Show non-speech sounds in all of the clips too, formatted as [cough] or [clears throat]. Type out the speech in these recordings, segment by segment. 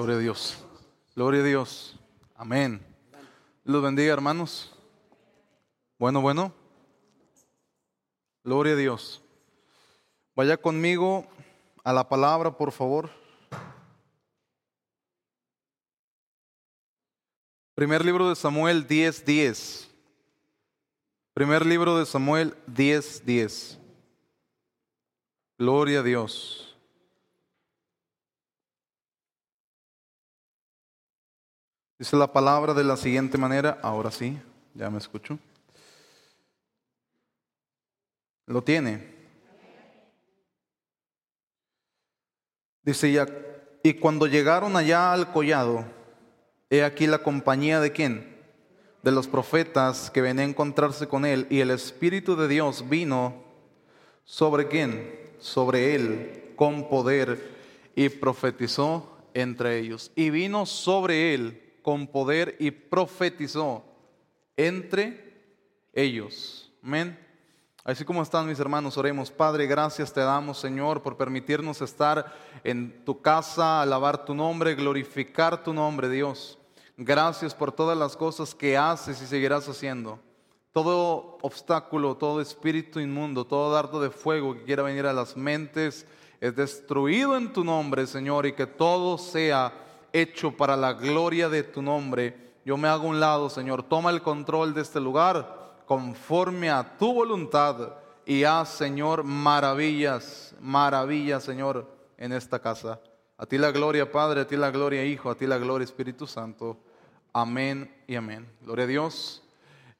Gloria a Dios. Gloria a Dios. Amén. Los bendiga, hermanos. Bueno, bueno. Gloria a Dios. Vaya conmigo a la palabra, por favor. Primer libro de Samuel 10:10. 10. Primer libro de Samuel 10:10. 10. Gloria a Dios. Dice la palabra de la siguiente manera, ahora sí, ya me escucho. Lo tiene. Dice ya, y cuando llegaron allá al collado, he aquí la compañía de quién? De los profetas que venían a encontrarse con él, y el Espíritu de Dios vino sobre quién? Sobre él, con poder, y profetizó entre ellos. Y vino sobre él con poder y profetizó entre ellos. Amén. Así como están mis hermanos, oremos. Padre, gracias te damos, Señor, por permitirnos estar en tu casa, alabar tu nombre, glorificar tu nombre, Dios. Gracias por todas las cosas que haces y seguirás haciendo. Todo obstáculo, todo espíritu inmundo, todo dardo de fuego que quiera venir a las mentes es destruido en tu nombre, Señor, y que todo sea hecho para la gloria de tu nombre. Yo me hago un lado, Señor. Toma el control de este lugar conforme a tu voluntad y haz, Señor, maravillas, maravillas, Señor, en esta casa. A ti la gloria, Padre, a ti la gloria, Hijo, a ti la gloria, Espíritu Santo. Amén y amén. Gloria a Dios.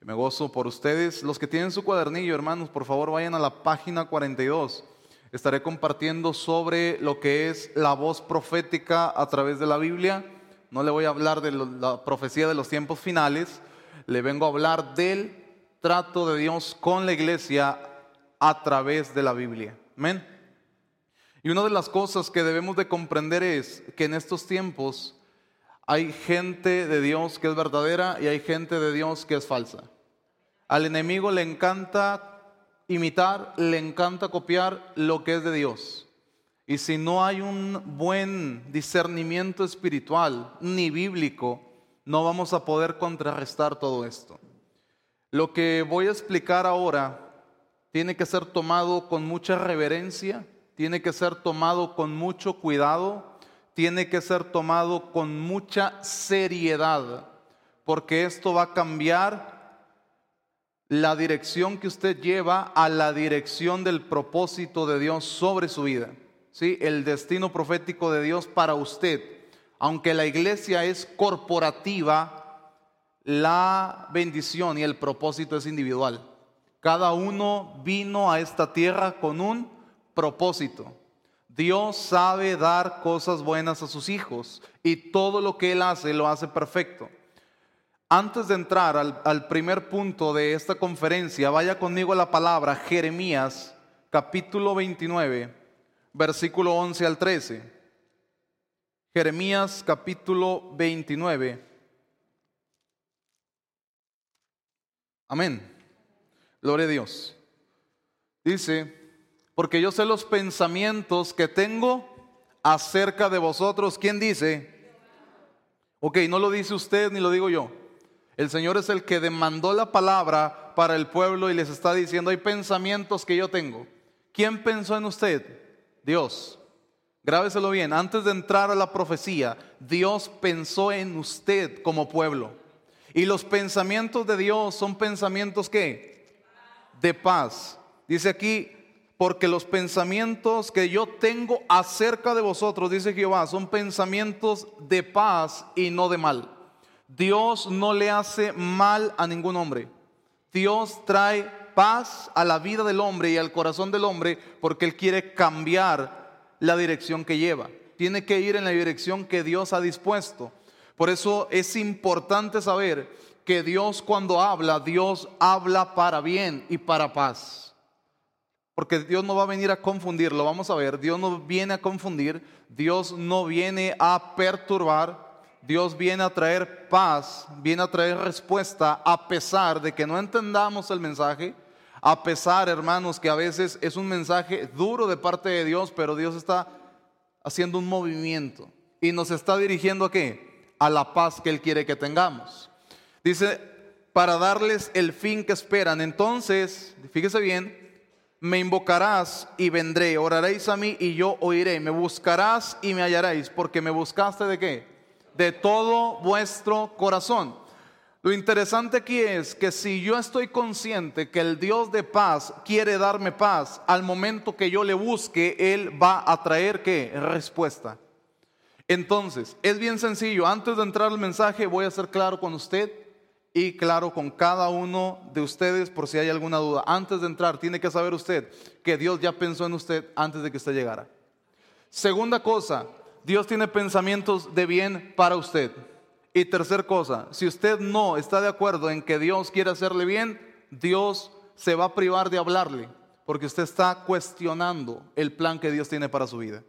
Me gozo por ustedes. Los que tienen su cuadernillo, hermanos, por favor vayan a la página 42 estaré compartiendo sobre lo que es la voz profética a través de la Biblia. No le voy a hablar de la profecía de los tiempos finales, le vengo a hablar del trato de Dios con la iglesia a través de la Biblia. Amén. Y una de las cosas que debemos de comprender es que en estos tiempos hay gente de Dios que es verdadera y hay gente de Dios que es falsa. Al enemigo le encanta imitar, le encanta copiar lo que es de Dios. Y si no hay un buen discernimiento espiritual ni bíblico, no vamos a poder contrarrestar todo esto. Lo que voy a explicar ahora tiene que ser tomado con mucha reverencia, tiene que ser tomado con mucho cuidado, tiene que ser tomado con mucha seriedad, porque esto va a cambiar la dirección que usted lleva a la dirección del propósito de Dios sobre su vida. ¿Sí? El destino profético de Dios para usted. Aunque la iglesia es corporativa, la bendición y el propósito es individual. Cada uno vino a esta tierra con un propósito. Dios sabe dar cosas buenas a sus hijos y todo lo que Él hace lo hace perfecto. Antes de entrar al, primer punto de esta conferencia, vaya conmigo a la palabra Jeremías capítulo 29, versículo 11 al 13. Jeremías capítulo 29. Amén. Gloria a Dios. Dice, porque yo sé los pensamientos que tengo acerca de vosotros. ¿Quién dice? Ok, no lo dice usted ni lo digo yo. El Señor es el que demandó la palabra para el pueblo y les está diciendo, hay pensamientos que yo tengo. ¿Quién pensó en usted? Dios. Grábeselo bien, antes de entrar a la profecía, Dios pensó en usted como pueblo. Y los pensamientos de Dios son pensamientos que de paz. Dice aquí, porque los pensamientos que yo tengo acerca de vosotros, dice Jehová, son pensamientos de paz y no de mal. Dios no le hace mal a ningún hombre. Dios trae paz a la vida del hombre y al corazón del hombre porque Él quiere cambiar la dirección que lleva. Tiene que ir en la dirección que Dios ha dispuesto. Por eso es importante saber que Dios cuando habla, Dios habla para bien y para paz. Porque Dios no va a venir a confundirlo, vamos a ver, Dios no viene a confundir, Dios no viene a perturbar, Dios viene a traer paz, viene a traer respuesta a pesar de que no entendamos el mensaje, a pesar, hermanos, que a veces es un mensaje duro de parte de Dios, pero Dios está haciendo un movimiento. y nos está dirigiendo a qué? A la paz que Él quiere que tengamos. Dice, para darles el fin que esperan. Entonces, fíjese bien, me invocarás y vendré, oraréis a mí y yo oiré, me buscarás y me hallaréis, porque me buscaste de qué? De todo vuestro corazón. Lo interesante aquí es que si yo estoy consciente que el Dios de paz quiere darme paz, al momento que yo le busque, Él va a traer qué? Respuesta. Entonces, es bien sencillo, antes de entrar al mensaje voy a ser claro con usted y claro con cada uno de ustedes por si hay alguna duda. Antes de entrar, tiene que saber usted que Dios ya pensó en usted antes de que usted llegara. Segunda cosa, Dios tiene pensamientos de bien para usted. Y tercer cosa, si usted no está de acuerdo en que Dios quiere hacerle bien, Dios se va a privar de hablarle, porque usted está cuestionando el plan que Dios tiene para su vida.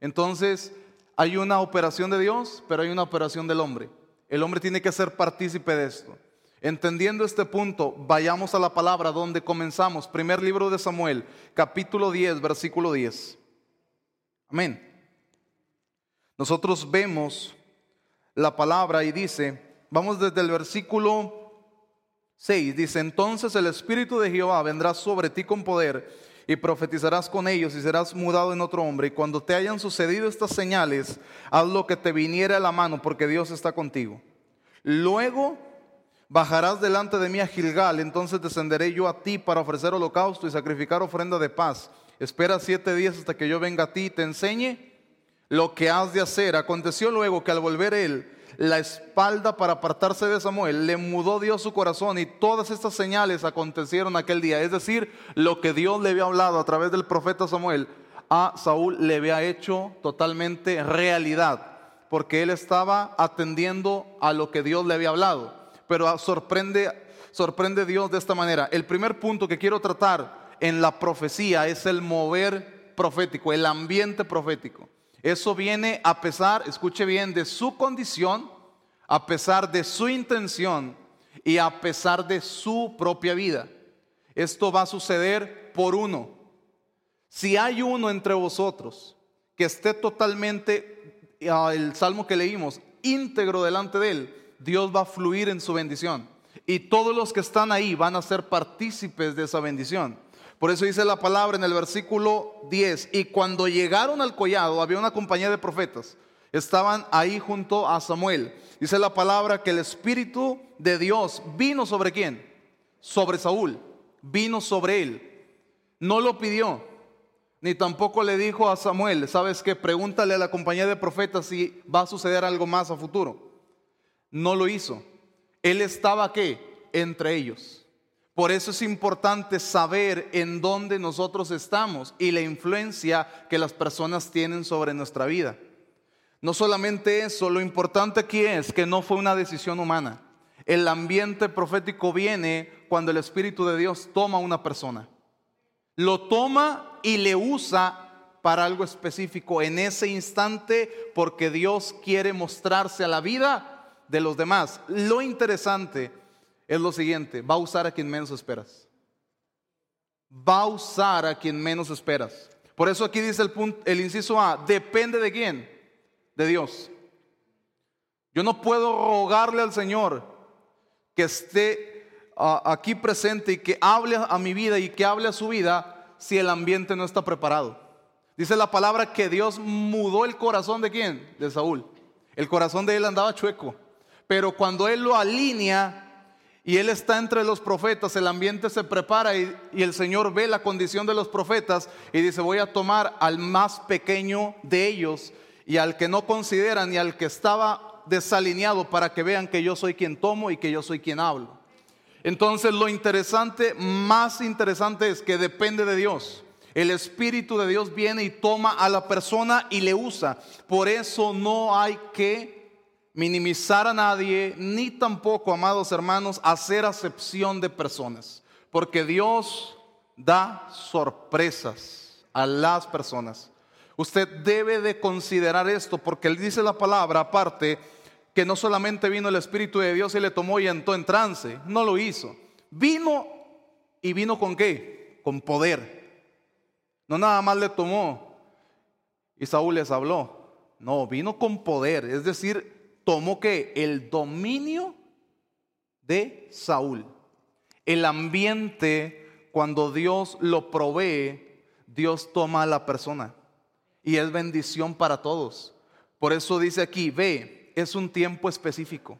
Entonces, hay una operación de Dios, pero hay una operación del hombre. El hombre tiene que ser partícipe de esto. Entendiendo este punto, vayamos a la palabra donde comenzamos. Primer libro de Samuel, capítulo 10, versículo 10. Amén. Nosotros vemos la palabra y dice, vamos desde el versículo 6, dice, entonces el Espíritu de Jehová vendrá sobre ti con poder y profetizarás con ellos y serás mudado en otro hombre. Y cuando te hayan sucedido estas señales, haz lo que te viniera a la mano, porque Dios está contigo. Luego bajarás delante de mí a Gilgal, entonces descenderé yo a ti para ofrecer holocausto y sacrificar ofrenda de paz. Espera siete días hasta que yo venga a ti y te enseñe lo que has de hacer. Aconteció luego que al volver él la espalda para apartarse de Samuel, le mudó Dios su corazón y todas estas señales acontecieron aquel día. Es decir, lo que Dios le había hablado a través del profeta Samuel a Saúl le había hecho totalmente realidad porque él estaba atendiendo a lo que Dios le había hablado. Pero sorprende, sorprende Dios de esta manera. El primer punto que quiero tratar en la profecía es el mover profético, el ambiente profético. Eso viene a pesar, escuche bien, de su condición, a pesar de su intención y a pesar de su propia vida. Esto va a suceder por uno. Si hay uno entre vosotros que esté totalmente el salmo que leímos, íntegro delante de Él, Dios va a fluir en su bendición. Y todos los que están ahí van a ser partícipes de esa bendición. Por eso dice la palabra en el versículo 10, y cuando llegaron al collado había una compañía de profetas, estaban ahí junto a Samuel. Dice la palabra que el Espíritu de Dios vino sobre quién? Sobre Saúl, vino sobre él. No lo pidió, ni tampoco le dijo a Samuel, ¿sabes qué? Pregúntale a la compañía de profetas si va a suceder algo más a futuro. No lo hizo. Él estaba qué? Entre ellos. Por eso es importante saber en dónde nosotros estamos y la influencia que las personas tienen sobre nuestra vida. No solamente eso, lo importante aquí es que no fue una decisión humana. El ambiente profético viene cuando el Espíritu de Dios toma a una persona. Lo toma y le usa para algo específico en ese instante porque Dios quiere mostrarse a la vida de los demás. Lo interesante es lo siguiente, va a usar a quien menos esperas. Va a usar a quien menos esperas. Por eso aquí dice el, punto, el inciso A, depende de quién, de Dios. Yo no puedo rogarle al Señor que esté ah, aquí presente y que hable a mi vida y que hable a su vida si el ambiente no está preparado. Dice la palabra que Dios mudó el corazón de quién? De Saúl. El corazón de él andaba chueco. Pero cuando él lo alinea y él está entre los profetas, el ambiente se prepara y, el Señor ve la condición de los profetas y dice, voy a tomar al más pequeño de ellos y al que no consideran y al que estaba desalineado para que vean que yo soy quien tomo y que yo soy quien hablo. Entonces lo interesante, más interesante es que depende de Dios. El Espíritu de Dios viene y toma a la persona y le usa. Por eso no hay que minimizar a nadie, ni tampoco, amados hermanos, hacer acepción de personas. Porque Dios da sorpresas a las personas. Usted debe de considerar esto porque él dice la palabra aparte que no solamente vino el Espíritu de Dios y le tomó y entró en trance, no lo hizo. Vino y vino con qué? Con poder. No nada más le tomó y Saúl les habló. No, vino con poder. Es decir, tomó que el dominio de Saúl. El ambiente, cuando Dios lo provee, Dios toma a la persona. Y es bendición para todos. Por eso dice aquí, ve, es un tiempo específico.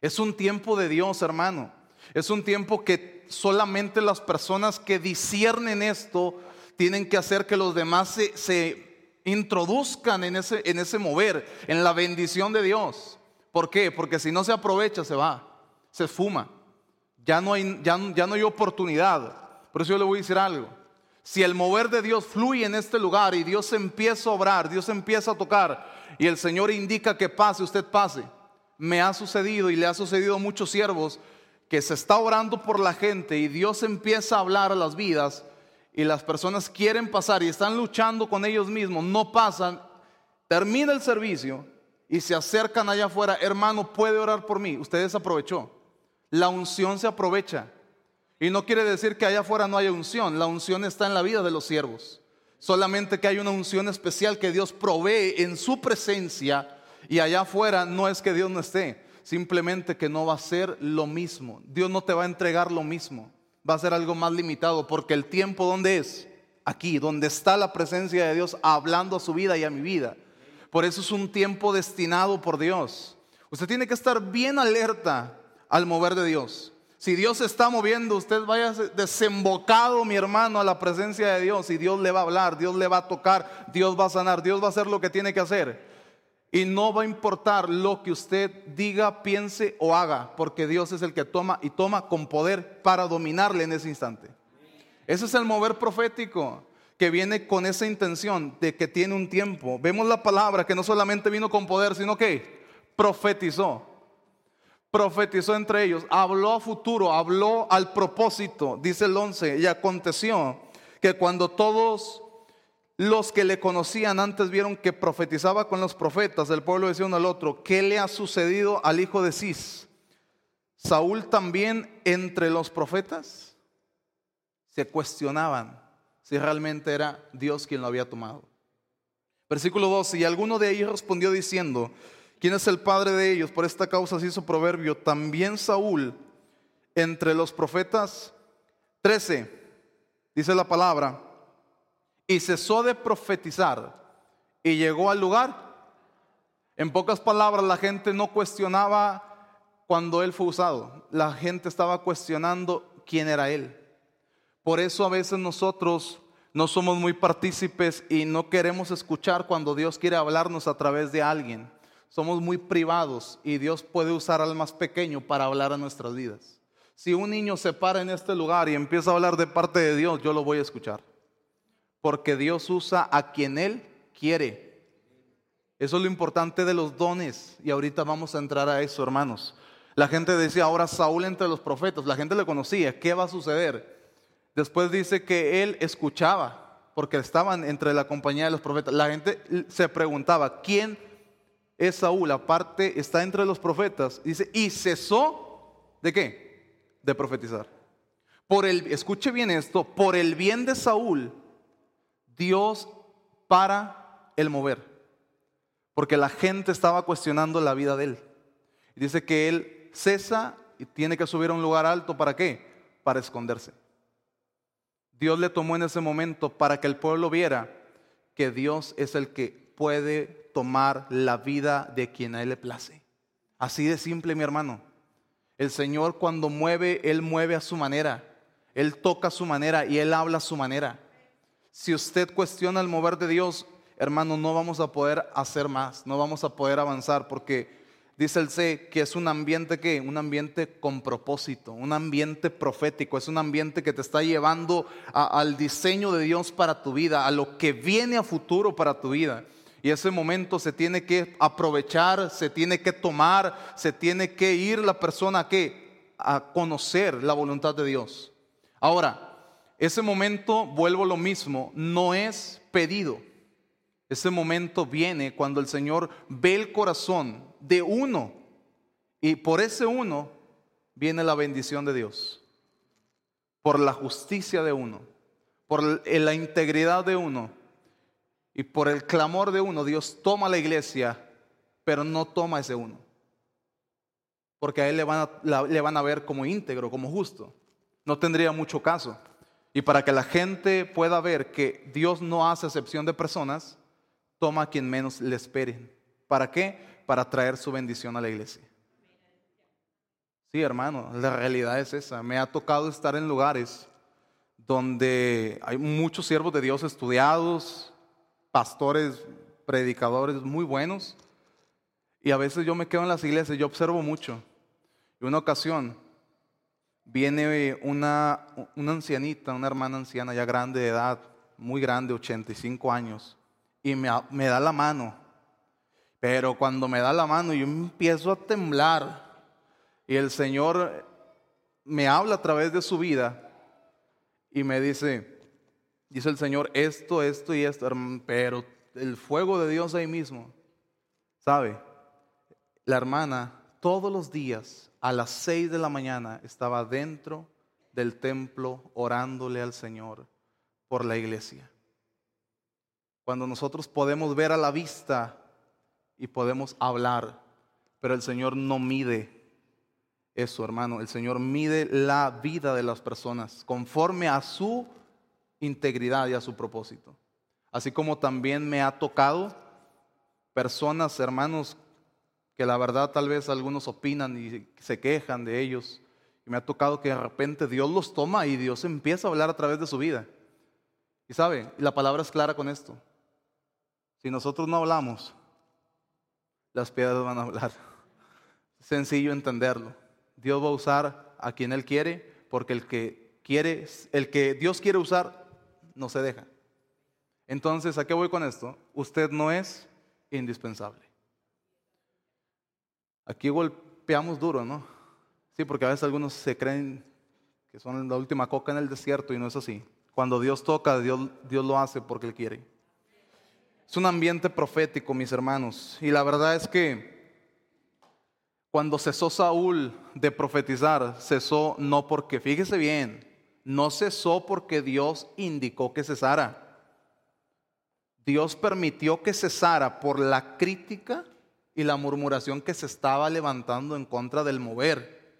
Es un tiempo de Dios, hermano. Es un tiempo que solamente las personas que disciernen esto tienen que hacer que los demás se, introduzcan en ese, en ese mover, en la bendición de Dios. ¿Por qué? Porque si no se aprovecha, se va, se fuma. Ya no hay, ya, ya no hay oportunidad. Por eso yo le voy a decir algo. Si el mover de Dios fluye en este lugar y Dios empieza a obrar, Dios empieza a tocar y el Señor indica que pase, usted pase. Me ha sucedido y le ha sucedido a muchos siervos que se está orando por la gente y Dios empieza a hablar a las vidas y las personas quieren pasar y están luchando con ellos mismos, no pasan, termina el servicio y se acercan allá afuera, hermano, puede orar por mí. Usted desaprovechó. La unción se aprovecha. Y no quiere decir que allá afuera no haya unción, la unción está en la vida de los siervos. Solamente que hay una unción especial que Dios provee en su presencia y allá afuera no es que Dios no esté, simplemente que no va a ser lo mismo. Dios no te va a entregar lo mismo, va a ser algo más limitado porque el tiempo donde es, aquí, donde está la presencia de Dios hablando a su vida y a mi vida. Por eso es un tiempo destinado por Dios. Usted tiene que estar bien alerta al mover de Dios. Si Dios se está moviendo, usted vaya desembocado, mi hermano, a la presencia de Dios y Dios le va a hablar, Dios le va a tocar, Dios va a sanar, Dios va a hacer lo que tiene que hacer. Y no va a importar lo que usted diga, piense o haga, porque Dios es el que toma y toma con poder para dominarle en ese instante. Ese es el mover profético que viene con esa intención de que tiene un tiempo. Vemos la palabra que no solamente vino con poder, sino que profetizó profetizó entre ellos, habló a futuro, habló al propósito, dice el 11, y aconteció que cuando todos los que le conocían antes vieron que profetizaba con los profetas, el pueblo decía uno al otro, ¿qué le ha sucedido al hijo de Cis? Saúl también entre los profetas se cuestionaban si realmente era Dios quien lo había tomado. Versículo 12, y alguno de ellos respondió diciendo, ¿Quién es el padre de ellos? Por esta causa se hizo proverbio. También Saúl, entre los profetas, 13, dice la palabra, y cesó de profetizar y llegó al lugar. En pocas palabras, la gente no cuestionaba cuando él fue usado. La gente estaba cuestionando quién era él. Por eso a veces nosotros no somos muy partícipes y no queremos escuchar cuando Dios quiere hablarnos a través de alguien somos muy privados y Dios puede usar al más pequeño para hablar a nuestras vidas. Si un niño se para en este lugar y empieza a hablar de parte de Dios, yo lo voy a escuchar. Porque Dios usa a quien Él quiere. Eso es lo importante de los dones. Y ahorita vamos a entrar a eso, hermanos. La gente decía, ahora Saúl entre los profetas. La gente le conocía. ¿Qué va a suceder? Después dice que él escuchaba, porque estaban entre la compañía de los profetas. La gente se preguntaba, ¿quién es Saúl, aparte está entre los profetas, dice, y cesó de qué? De profetizar. Por el, escuche bien esto, por el bien de Saúl, Dios para el mover. Porque la gente estaba cuestionando la vida de él. Dice que él cesa y tiene que subir a un lugar alto. ¿Para qué? Para esconderse. Dios le tomó en ese momento para que el pueblo viera que Dios es el que puede tomar la vida de quien a Él le place. Así de simple, mi hermano. El Señor cuando mueve, Él mueve a su manera. Él toca a su manera y Él habla a su manera. Si usted cuestiona el mover de Dios, hermano, no vamos a poder hacer más, no vamos a poder avanzar porque dice el C que es un ambiente que, un ambiente con propósito, un ambiente profético, es un ambiente que te está llevando al diseño de Dios para tu vida, a lo que viene a futuro para tu vida. Y ese momento se tiene que aprovechar, se tiene que tomar, se tiene que ir la persona a, a conocer la voluntad de Dios. Ahora, ese momento, vuelvo lo mismo, no es pedido. Ese momento viene cuando el Señor ve el corazón de uno y por ese uno viene la bendición de Dios. Por la justicia de uno, por la integridad de uno Y por el clamor de uno, Dios toma la iglesia, pero no toma ese uno. Porque a él le van a, le van a ver como íntegro, como justo. No tendría mucho caso. Y para que la gente pueda ver que Dios no hace excepción de personas, toma a quien menos le esperen. ¿Para qué? Para traer su bendición a la iglesia. Sí, hermano, la realidad es esa. Me ha tocado estar en lugares donde hay muchos siervos de Dios estudiados, pastores, predicadores muy buenos. Y a veces yo me quedo en las iglesias, yo observo mucho. Y una ocasión viene una, una ancianita, una hermana anciana ya grande de edad, muy grande, 85 años, y me, me da la mano. Pero cuando me da la mano yo empiezo a temblar y el Señor me habla a través de su vida y me dice, dice el Señor, esto, esto y esto, pero el fuego de Dios ahí mismo, ¿sabe? La hermana todos los días a las seis de la mañana estaba dentro del templo orándole al Señor por la iglesia. Cuando nosotros podemos ver a la vista y podemos hablar, pero el Señor no mide eso, hermano. El Señor mide la vida de las personas conforme a su integridad y a su propósito. Así como también me ha tocado personas, hermanos, que la verdad tal vez algunos opinan y se quejan de ellos. Y me ha tocado que de repente Dios los toma y Dios empieza a hablar a través de su vida. Y sabe, la palabra es clara con esto. Si nosotros no hablamos, las piedras van a hablar. Sencillo entenderlo. Dios va a usar a quien Él quiere, porque el que quiere, el que Dios quiere usar, no se deja. Entonces, ¿a qué voy con esto? Usted no es indispensable. Aquí golpeamos duro, ¿no? Sí, porque a veces algunos se creen que son la última coca en el desierto y no es así. Cuando Dios toca, Dios, Dios lo hace porque Él quiere. Es un ambiente profético, mis hermanos. Y la verdad es que cuando cesó Saúl de profetizar, cesó no porque, fíjese bien, no cesó porque Dios indicó que cesara. Dios permitió que cesara por la crítica y la murmuración que se estaba levantando en contra del mover.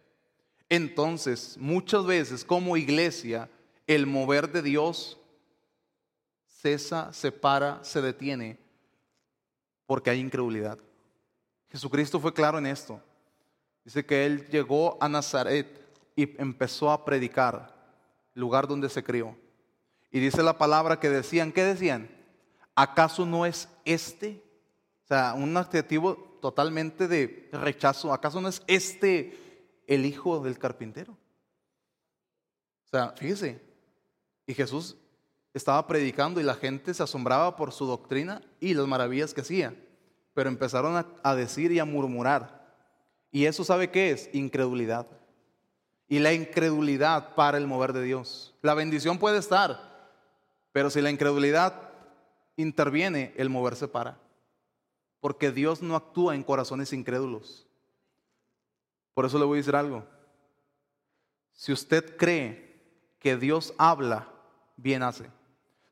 Entonces, muchas veces como iglesia, el mover de Dios cesa, se para, se detiene, porque hay incredulidad. Jesucristo fue claro en esto. Dice que él llegó a Nazaret y empezó a predicar, lugar donde se crió. Y dice la palabra que decían, ¿qué decían? ¿Acaso no es este? O sea, un adjetivo totalmente de rechazo. ¿Acaso no es este el hijo del carpintero? O sea, fíjese, y Jesús estaba predicando y la gente se asombraba por su doctrina y las maravillas que hacía, pero empezaron a, decir y a murmurar. Y eso sabe qué es? Incredulidad. Y la incredulidad para el mover de Dios. La bendición puede estar, pero si la incredulidad interviene, el mover se para porque Dios no actúa en corazones incrédulos. Por eso le voy a decir algo. Si usted cree que Dios habla, bien hace.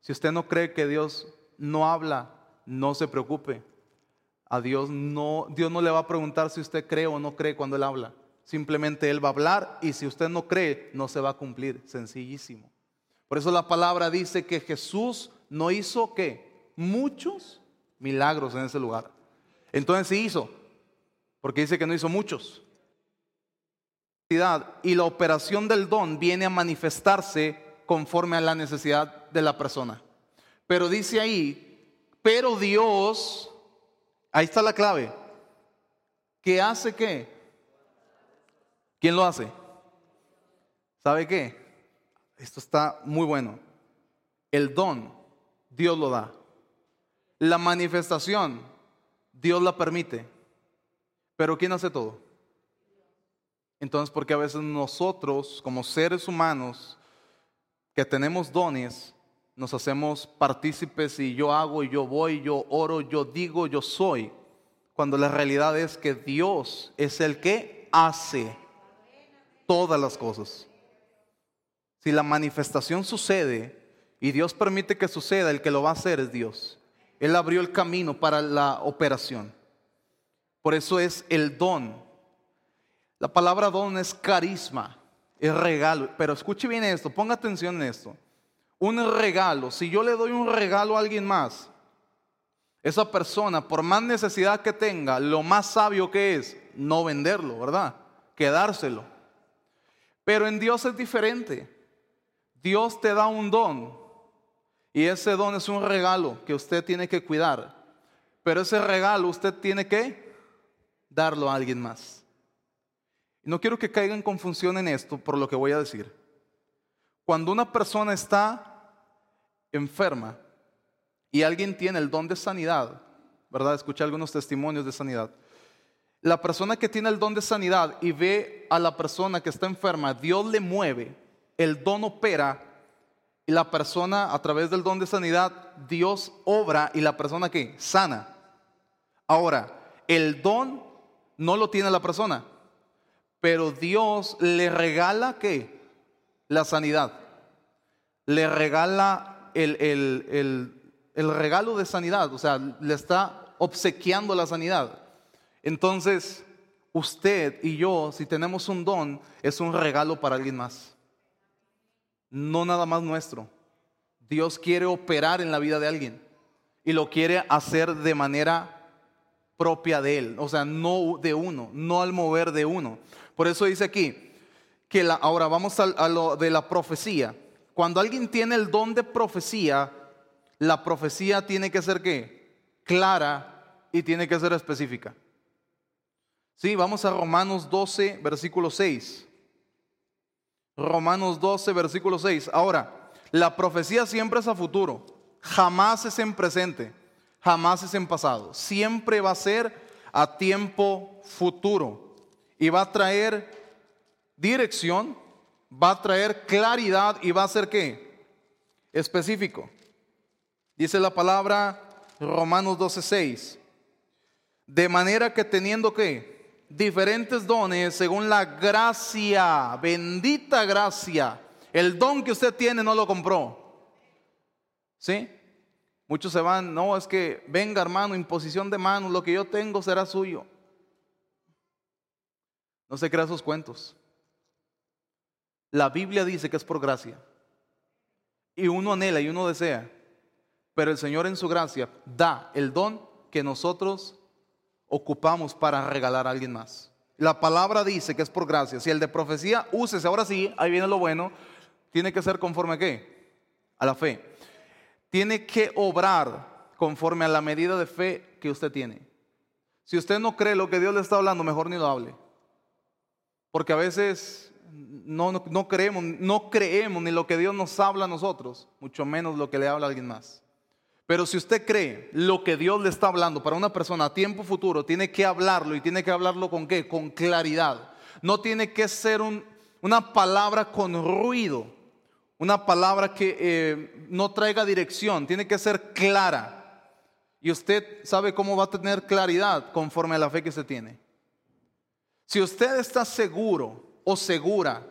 Si usted no cree que Dios no habla, no se preocupe. A Dios no, Dios no le va a preguntar si usted cree o no cree cuando Él habla. Simplemente Él va a hablar y si usted no cree, no se va a cumplir. Sencillísimo. Por eso la palabra dice que Jesús no hizo que muchos milagros en ese lugar. Entonces sí hizo, porque dice que no hizo muchos. Y la operación del don viene a manifestarse conforme a la necesidad de la persona. Pero dice ahí, pero Dios, ahí está la clave, ¿qué hace qué? ¿Quién lo hace? ¿Sabe qué? Esto está muy bueno. El don, Dios lo da. La manifestación, Dios la permite. Pero ¿quién hace todo? Entonces, porque a veces nosotros, como seres humanos, que tenemos dones, nos hacemos partícipes y yo hago yo voy, yo oro, yo digo, yo soy, cuando la realidad es que Dios es el que hace todas las cosas. Si la manifestación sucede y Dios permite que suceda, el que lo va a hacer es Dios. Él abrió el camino para la operación. Por eso es el don. La palabra don es carisma, es regalo. Pero escuche bien esto, ponga atención en esto. Un regalo, si yo le doy un regalo a alguien más, esa persona, por más necesidad que tenga, lo más sabio que es no venderlo, ¿verdad? Quedárselo. Pero en Dios es diferente. Dios te da un don y ese don es un regalo que usted tiene que cuidar. Pero ese regalo usted tiene que darlo a alguien más. No quiero que caiga en confusión en esto por lo que voy a decir. Cuando una persona está enferma y alguien tiene el don de sanidad, ¿verdad? Escuché algunos testimonios de sanidad. La persona que tiene el don de sanidad y ve a la persona que está enferma, Dios le mueve, el don opera y la persona a través del don de sanidad, Dios obra y la persona que sana. Ahora, el don no lo tiene la persona, pero Dios le regala qué? La sanidad. Le regala el, el regalo de sanidad, o sea, le está obsequiando la sanidad. Entonces, usted y yo, si tenemos un don, es un regalo para alguien más no nada más nuestro. Dios quiere operar en la vida de alguien y lo quiere hacer de manera propia de él, o sea, no de uno, no al mover de uno. Por eso dice aquí que la, ahora vamos a, lo de la profecía. Cuando alguien tiene el don de profecía, la profecía tiene que ser qué? Clara y tiene que ser específica. Sí, vamos a Romanos 12, versículo 6. Romanos 12, versículo 6. Ahora, la profecía siempre es a futuro, jamás es en presente, jamás es en pasado, siempre va a ser a tiempo futuro y va a traer dirección, va a traer claridad y va a ser qué? Específico. Dice la palabra Romanos 12, 6. De manera que teniendo que diferentes dones según la gracia, bendita gracia. El don que usted tiene no lo compró. ¿Sí? Muchos se van, no, es que venga hermano, imposición de manos, lo que yo tengo será suyo. No se crea sus cuentos. La Biblia dice que es por gracia. Y uno anhela y uno desea. Pero el Señor en su gracia da el don que nosotros ocupamos para regalar a alguien más. La palabra dice que es por gracia. Si el de profecía, úsese. Ahora sí, ahí viene lo bueno. Tiene que ser conforme a qué? A la fe. Tiene que obrar conforme a la medida de fe que usted tiene. Si usted no cree lo que Dios le está hablando, mejor ni lo hable. Porque a veces no, no, creemos, no creemos ni lo que Dios nos habla a nosotros, mucho menos lo que le habla a alguien más. Pero si usted cree lo que Dios le está hablando para una persona a tiempo futuro, tiene que hablarlo y tiene que hablarlo con qué? Con claridad. No tiene que ser una palabra con ruido, una palabra que eh, no traiga dirección, tiene que ser clara. Y usted sabe cómo va a tener claridad conforme a la fe que usted tiene. Si usted está seguro o segura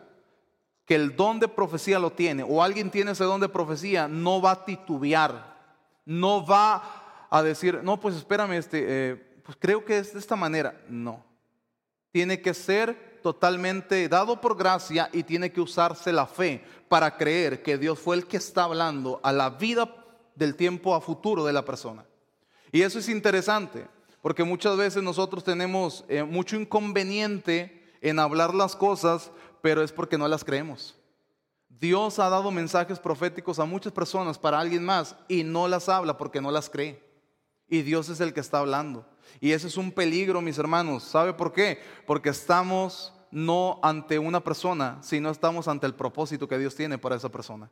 que el don de profecía lo tiene o alguien tiene ese don de profecía, no va a titubear no va a decir, no, pues espérame, este, eh, pues creo que es de esta manera. No. Tiene que ser totalmente dado por gracia y tiene que usarse la fe para creer que Dios fue el que está hablando a la vida del tiempo a futuro de la persona. Y eso es interesante, porque muchas veces nosotros tenemos eh, mucho inconveniente en hablar las cosas, pero es porque no las creemos. Dios ha dado mensajes proféticos a muchas personas para alguien más y no las habla porque no las cree. Y Dios es el que está hablando. Y ese es un peligro, mis hermanos. ¿Sabe por qué? Porque estamos no ante una persona, sino estamos ante el propósito que Dios tiene para esa persona.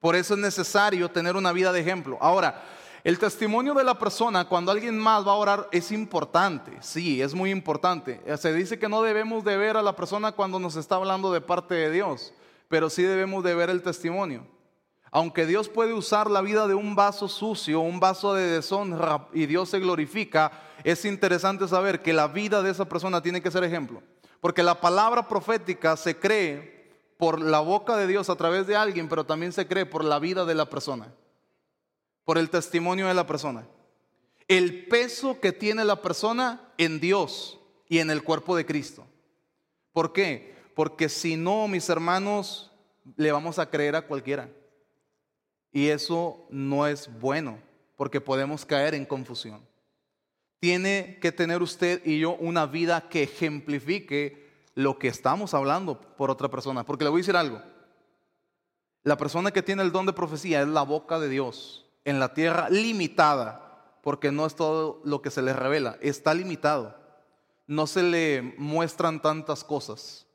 Por eso es necesario tener una vida de ejemplo. Ahora, el testimonio de la persona cuando alguien más va a orar es importante, sí, es muy importante. Se dice que no debemos de ver a la persona cuando nos está hablando de parte de Dios, pero sí debemos de ver el testimonio. Aunque Dios puede usar la vida de un vaso sucio, un vaso de deshonra y Dios se glorifica, es interesante saber que la vida de esa persona tiene que ser ejemplo. Porque la palabra profética se cree por la boca de Dios a través de alguien, pero también se cree por la vida de la persona, por el testimonio de la persona. el peso que tiene la persona en Dios y en el cuerpo de Cristo. ¿Por qué? Porque si no, mis hermanos, le vamos a creer a cualquiera. Y eso no es bueno, porque podemos caer en confusión. Tiene que tener usted y yo una vida que ejemplifique lo que estamos hablando por otra persona. Porque le voy a decir algo. La persona que tiene el don de profecía es la boca de Dios en la tierra limitada, porque no es todo lo que se le revela, está limitado. No se le muestran tantas cosas,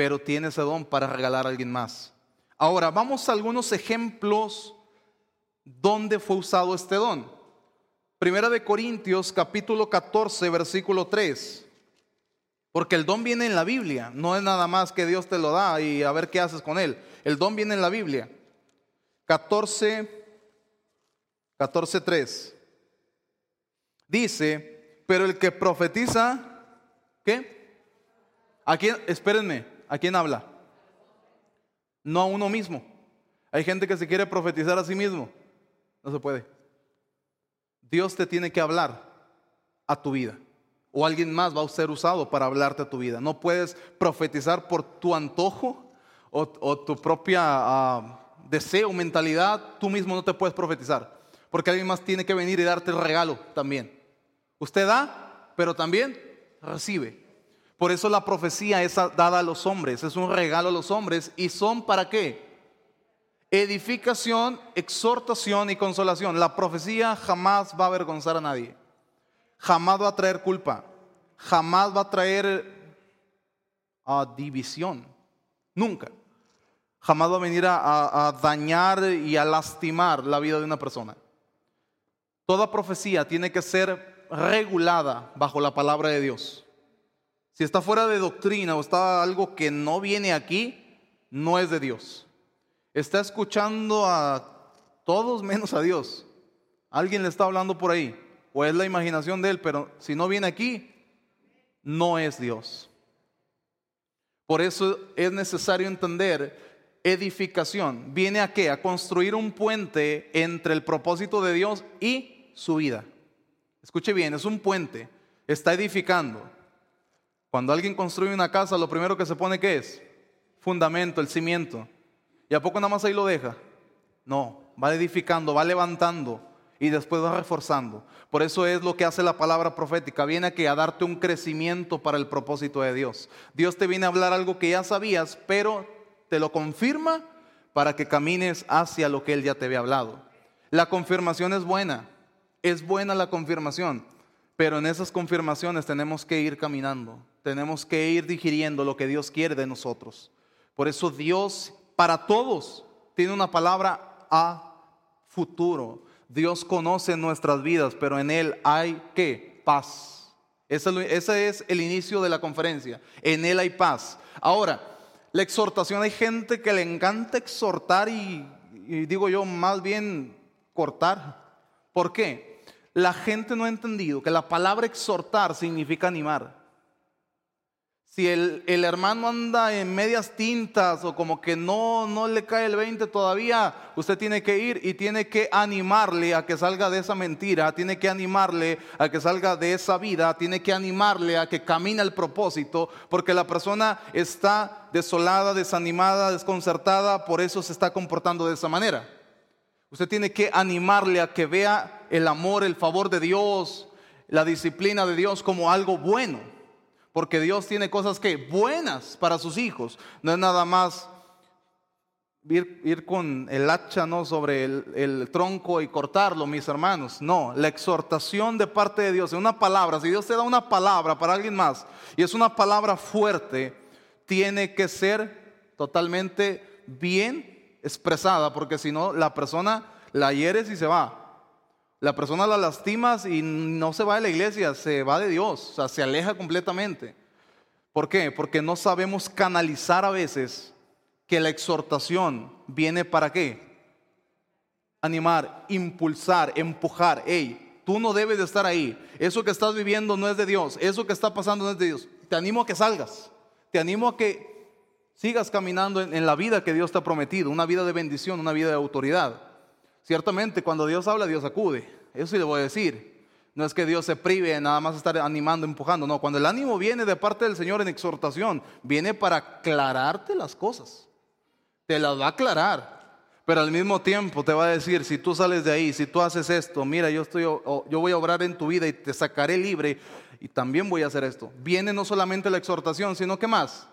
pero tiene ese don para regalar a alguien más. Ahora, vamos a algunos ejemplos donde fue usado este don. Primera de Corintios capítulo 14 versículo 3. Porque el don viene en la Biblia, no es nada más que Dios te lo da y a ver qué haces con él. El don viene en la Biblia. 14 14 3. Dice, pero el que profetiza, ¿qué? ¿A quién? Espérenme, ¿a quién habla? no a uno mismo. Hay gente que se quiere profetizar a sí mismo. No se puede. Dios te tiene que hablar a tu vida. O alguien más va a ser usado para hablarte a tu vida. No puedes profetizar por tu antojo o, tu propia ah, deseo, mentalidad. Tú mismo no te puedes profetizar. Porque alguien más tiene que venir y darte el regalo también. Usted da, pero también recibe. Por eso la profecía es dada a los hombres, es un regalo a los hombres y son para qué? Edificación, exhortación y consolación. La profecía jamás va a avergonzar a nadie. Jamás va a traer culpa. Jamás va a traer ah, división. Nunca. Jamás va a venir a dañar y a lastimar la vida de una persona. Toda profecía tiene que ser regulada bajo la palabra de Dios. Si está fuera de doctrina o está algo que no viene aquí, no es de Dios. Está escuchando a todos menos a Dios. Alguien le está hablando por ahí. O es la imaginación de él, pero si no viene aquí, no es Dios. Por eso es necesario entender edificación. ¿Viene a? A construir un puente entre el propósito de Dios y su vida. Escuche bien, es un puente. Está edificando. Cuando alguien construye una casa, lo primero que se pone ¿qué es? Fundamento, el cimiento. ¿Y a poco nada más ahí lo deja? No, va edificando, va levantando y después va reforzando. Por eso es lo que hace la palabra profética. Viene aquí a darte un crecimiento para el propósito de Dios. Dios te viene a hablar algo que ya sabías, pero te lo confirma para que camines hacia lo que Él ya te había hablado. La confirmación es buena, es buena la confirmación, pero en esas confirmaciones tenemos que ir caminando tenemos que ir digiriendo lo que Dios quiere de nosotros. Por eso Dios para todos tiene una palabra a futuro. Dios conoce nuestras vidas, pero en Él hay que paz. Ese, es el inicio de la conferencia. En Él hay paz. Ahora, la exhortación, hay gente que le encanta exhortar y, y digo yo, más bien cortar. ¿Por qué? La gente no ha entendido que la palabra exhortar significa animar. Si el, hermano anda en medias tintas o como que no, no le cae el 20 todavía, usted tiene que ir y tiene que animarle a que salga de esa mentira, tiene que animarle a que salga de esa vida, tiene que animarle a que camine al propósito, porque la persona está desolada, desanimada, desconcertada, por eso se está comportando de esa manera. Usted tiene que animarle a que vea el amor, el favor de Dios, la disciplina de Dios como algo bueno. Porque Dios tiene cosas que buenas para sus hijos. No es nada más ir, con el hacha ¿no? sobre el, el, tronco y cortarlo, mis hermanos. No, la exhortación de parte de Dios es una palabra. Si Dios te da una palabra para alguien más y es una palabra fuerte, tiene que ser totalmente bien expresada, porque si no, la persona la hieres y se va. La persona la lastimas y no se va de la iglesia, se va de Dios, o sea, se aleja completamente. ¿Por qué? Porque no sabemos canalizar a veces que la exhortación viene para qué? Animar, impulsar, empujar. Hey, tú no debes de estar ahí. Eso que estás viviendo no es de Dios. Eso que está pasando no es de Dios. Te animo a que salgas. Te animo a que sigas caminando en, en la vida que Dios te ha prometido. Una vida de bendición, una vida de autoridad. Ciertamente cuando Dios habla, Dios acude. Eso sí le voy a decir. No es que Dios se prive de nada más estar animando, empujando. No, cuando el ánimo viene de parte del Señor en exhortación, viene para aclararte las cosas. Te las va a aclarar. Pero al mismo tiempo te va a decir, si tú sales de ahí, si tú haces esto, mira, yo, estoy, yo voy a obrar en tu vida y te sacaré libre y también voy a hacer esto. Viene no solamente la exhortación, sino que más,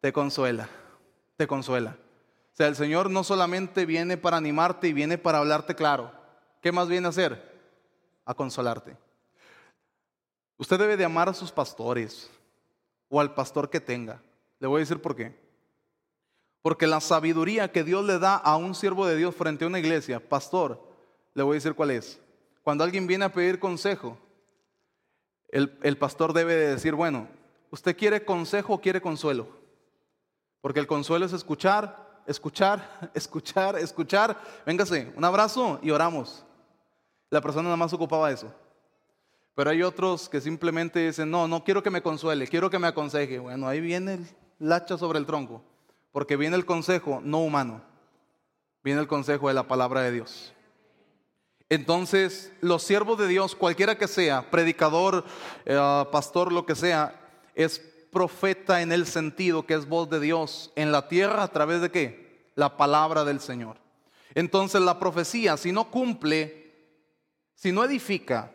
te consuela, te consuela. O sea, el Señor no solamente viene para animarte y viene para hablarte claro. ¿Qué más viene a hacer? A consolarte. Usted debe de amar a sus pastores o al pastor que tenga. Le voy a decir por qué. Porque la sabiduría que Dios le da a un siervo de Dios frente a una iglesia, pastor, le voy a decir cuál es. Cuando alguien viene a pedir consejo, el, el pastor debe de decir, bueno, ¿usted quiere consejo o quiere consuelo? Porque el consuelo es escuchar, escuchar, [laughs] escuchar, escuchar. Véngase, un abrazo y oramos. La persona nada más ocupaba eso. Pero hay otros que simplemente dicen, no, no quiero que me consuele, quiero que me aconseje. Bueno, ahí viene el hacha sobre el tronco. Porque viene el consejo no humano, viene el consejo de la palabra de Dios. Entonces, los siervos de Dios, cualquiera que sea, predicador, eh, pastor, lo que sea, es profeta en el sentido que es voz de Dios en la tierra a través de qué? La palabra del Señor. Entonces, la profecía, si no cumple, si no edifica,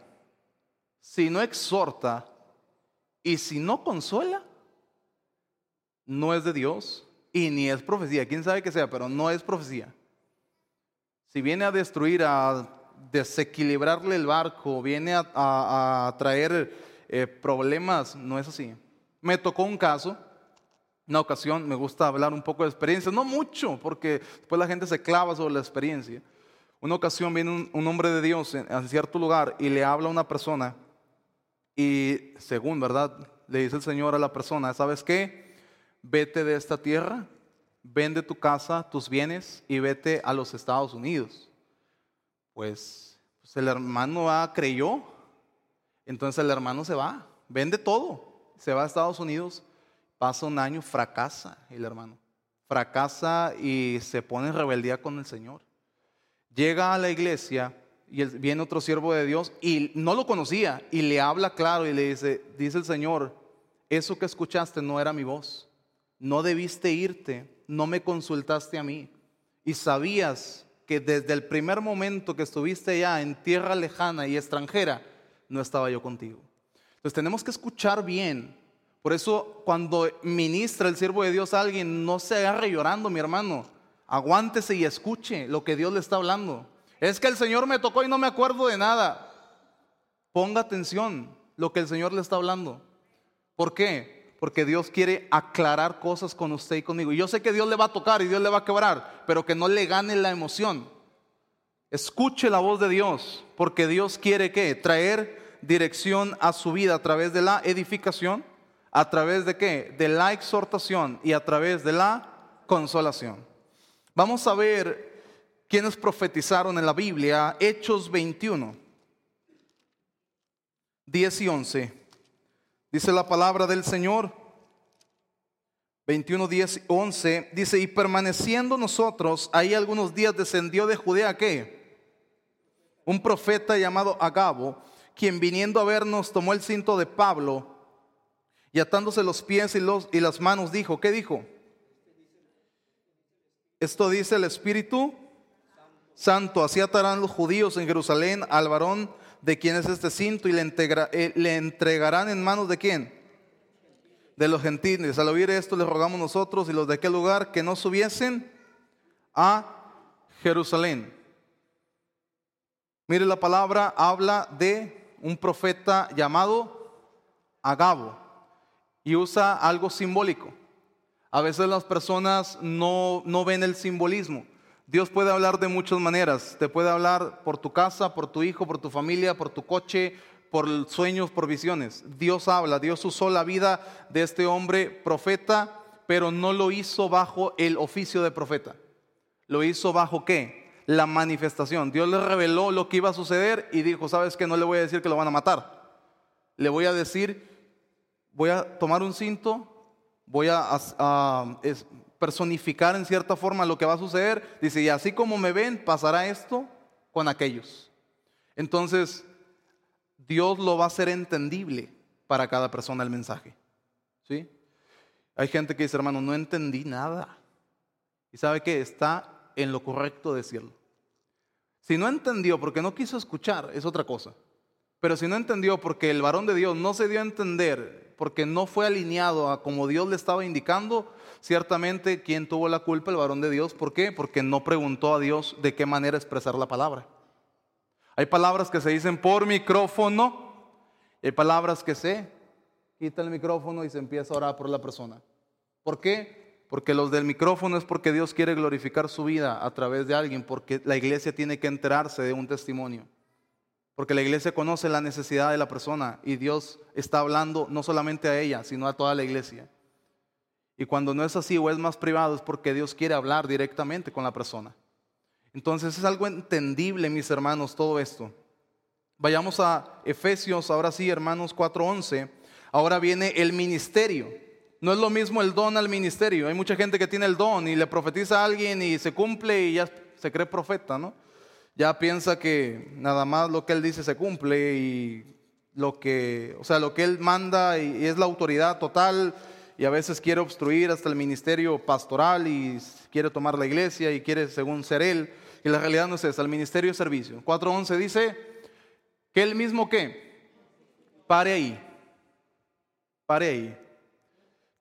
si no exhorta y si no consuela, no es de Dios y ni es profecía. Quién sabe que sea, pero no es profecía. Si viene a destruir, a desequilibrarle el barco, viene a, traer eh, problemas, no es así. Me tocó un caso, una ocasión, me gusta hablar un poco de experiencia, no mucho, porque después la gente se clava sobre la experiencia. Una ocasión viene un, hombre de Dios en, cierto lugar y le habla a una persona y según, ¿verdad? Le dice el Señor a la persona, ¿sabes qué? vete de esta tierra, vende tu casa, tus bienes y vete a los Estados Unidos. Pues, pues el hermano creyó, entonces el hermano se va, vende todo, se va a Estados Unidos, pasa un año, fracasa el hermano, fracasa y se pone en rebeldía con el Señor. Llega a la iglesia y viene otro siervo de Dios y no lo conocía y le habla claro y le dice, dice el Señor, eso que escuchaste no era mi voz no debiste irte, no me consultaste a mí. Y sabías que desde el primer momento que estuviste ya en tierra lejana y extranjera, no estaba yo contigo. Entonces tenemos que escuchar bien. Por eso cuando ministra el siervo de Dios a alguien, no se agarre llorando, mi hermano. Aguántese y escuche lo que Dios le está hablando. Es que el Señor me tocó y no me acuerdo de nada. Ponga atención lo que el Señor le está hablando. ¿Por qué? porque Dios quiere aclarar cosas con usted y conmigo. Y yo sé que Dios le va a tocar y Dios le va a quebrar, pero que no le gane la emoción. Escuche la voz de Dios, porque Dios quiere que traer dirección a su vida a través de la edificación, a través de qué? De la exhortación y a través de la consolación. Vamos a ver quiénes profetizaron en la Biblia, Hechos 21, 10 y 11. Dice la palabra del Señor. 21, 10, 11. Dice, y permaneciendo nosotros, ahí algunos días descendió de Judea, ¿qué? Un profeta llamado Agabo, quien viniendo a vernos tomó el cinto de Pablo y atándose los pies y, los, y las manos dijo, ¿qué dijo? Esto dice el Espíritu Santo, así atarán los judíos en Jerusalén al varón de quién es este cinto y le, eh, entregarán en manos de quién? De los gentiles. Al oír esto les rogamos nosotros y los de aquel lugar que no subiesen a Jerusalén. Mire la palabra, habla de un profeta llamado Agabo y usa algo simbólico. A veces las personas no, no ven el simbolismo. Dios puede hablar de muchas maneras. Te puede hablar por tu casa, por tu hijo, por tu familia, por tu coche, por sueños, por visiones. Dios habla, Dios usó la vida de este hombre profeta, pero no lo hizo bajo el oficio de profeta. Lo hizo bajo qué? La manifestación. Dios le reveló lo que iba a suceder y dijo, ¿sabes qué? No le voy a decir que lo van a matar. Le voy a decir, voy a tomar un cinto, voy a, personificar en cierta forma lo que va a suceder, dice, y así como me ven, pasará esto con aquellos. Entonces, Dios lo va a hacer entendible para cada persona el mensaje. ¿Sí? Hay gente que dice, hermano, no entendí nada. Y sabe que está en lo correcto decirlo. Si no entendió porque no quiso escuchar, es otra cosa. Pero si no entendió porque el varón de Dios no se dio a entender, porque no fue alineado a como Dios le estaba indicando, ciertamente quien tuvo la culpa, el varón de Dios. ¿Por qué? Porque no preguntó a Dios de qué manera expresar la palabra. Hay palabras que se dicen por micrófono hay palabras que se quita el micrófono y se empieza a orar por la persona. ¿Por qué? Porque los del micrófono es porque Dios quiere glorificar su vida a través de alguien, porque la iglesia tiene que enterarse de un testimonio. Porque la iglesia conoce la necesidad de la persona y Dios está hablando no solamente a ella, sino a toda la iglesia. Y cuando no es así o es más privado es porque Dios quiere hablar directamente con la persona. Entonces es algo entendible, mis hermanos, todo esto. Vayamos a Efesios, ahora sí, hermanos 4:11. Ahora viene el ministerio. No es lo mismo el don al ministerio. Hay mucha gente que tiene el don y le profetiza a alguien y se cumple y ya se cree profeta, ¿no? Ya piensa que nada más lo que él dice se cumple y lo que, o sea, lo que él manda y es la autoridad total y a veces quiere obstruir hasta el ministerio pastoral y quiere tomar la iglesia y quiere según ser él. Y la realidad no es esa, el ministerio de servicio. 4.11 dice que él mismo qué, pare ahí, pare ahí.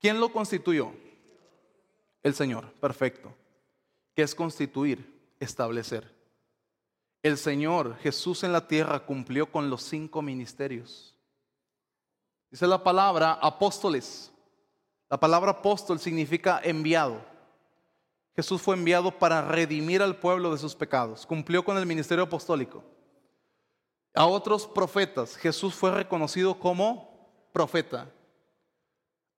¿Quién lo constituyó? El Señor, perfecto. ¿Qué es constituir? Establecer. El Señor Jesús en la tierra cumplió con los cinco ministerios. Dice la palabra apóstoles. La palabra apóstol significa enviado. Jesús fue enviado para redimir al pueblo de sus pecados. Cumplió con el ministerio apostólico. A otros profetas, Jesús fue reconocido como profeta.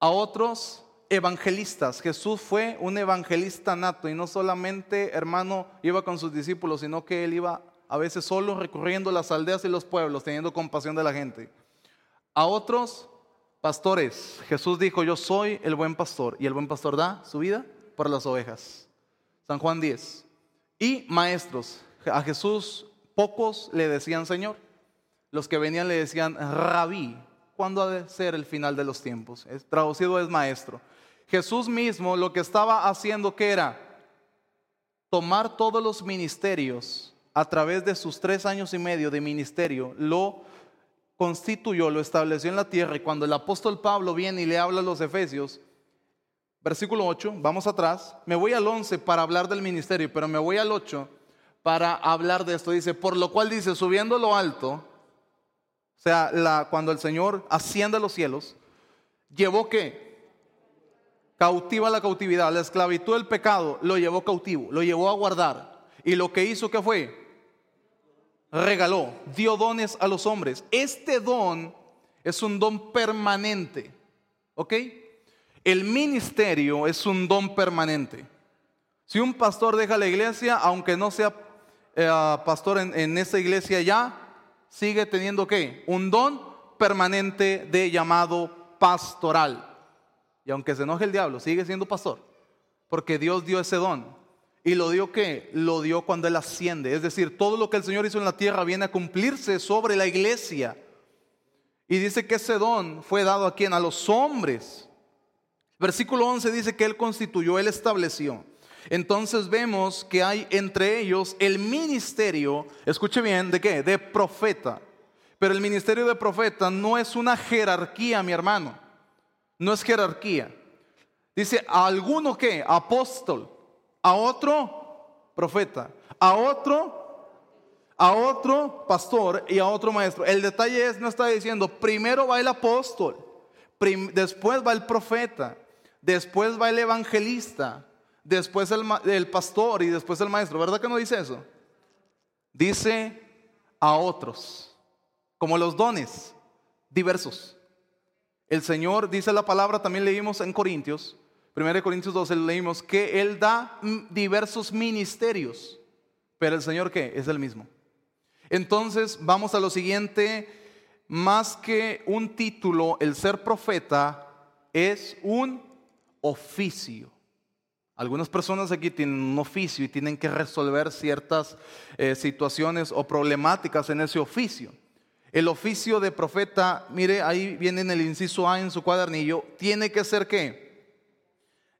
A otros evangelistas, Jesús fue un evangelista nato y no solamente, hermano, iba con sus discípulos, sino que él iba a veces solo recorriendo las aldeas y los pueblos, teniendo compasión de la gente. A otros Pastores, Jesús dijo, yo soy el buen pastor y el buen pastor da su vida por las ovejas. San Juan 10. Y maestros, a Jesús pocos le decían Señor. Los que venían le decían rabí. ¿Cuándo ha de ser el final de los tiempos? Es, traducido es maestro. Jesús mismo lo que estaba haciendo que era tomar todos los ministerios a través de sus tres años y medio de ministerio, lo constituyó, lo estableció en la tierra. Y cuando el apóstol Pablo viene y le habla a los Efesios, versículo 8, vamos atrás, me voy al 11 para hablar del ministerio, pero me voy al 8 para hablar de esto. Dice, por lo cual dice, subiendo lo alto, o sea, la, cuando el Señor asciende a los cielos, llevó que cautiva la cautividad, la esclavitud del pecado, lo llevó cautivo, lo llevó a guardar. Y lo que hizo que fue, regaló, dio dones a los hombres. Este don es un don permanente. ¿Ok? El ministerio es un don permanente. Si un pastor deja la iglesia, aunque no sea eh, pastor en, en esa iglesia ya, sigue teniendo qué? Un don permanente de llamado pastoral. Y aunque se enoje el diablo, sigue siendo pastor. Porque Dios dio ese don. ¿Y lo dio qué? Lo dio cuando Él asciende. Es decir, todo lo que el Señor hizo en la tierra viene a cumplirse sobre la iglesia. Y dice que ese don fue dado a quién? A los hombres. Versículo 11 dice que Él constituyó, Él estableció. Entonces vemos que hay entre ellos el ministerio, escuche bien, ¿de qué? De profeta. Pero el ministerio de profeta no es una jerarquía, mi hermano. No es jerarquía. Dice, ¿a alguno qué? Apóstol a otro profeta, a otro, a otro pastor y a otro maestro. El detalle es, no está diciendo, primero va el apóstol, después va el profeta, después va el evangelista, después el, pastor y después el maestro. ¿Verdad que no dice eso? Dice a otros, como los dones diversos. El Señor dice la palabra, también leímos en Corintios, 1 Corintios 12 leímos que Él da diversos ministerios, pero el Señor qué? Es el mismo. Entonces vamos a lo siguiente, más que un título, el ser profeta es un oficio. Algunas personas aquí tienen un oficio y tienen que resolver ciertas eh, situaciones o problemáticas en ese oficio. El oficio de profeta, mire, ahí viene en el inciso A en su cuadernillo, tiene que ser qué?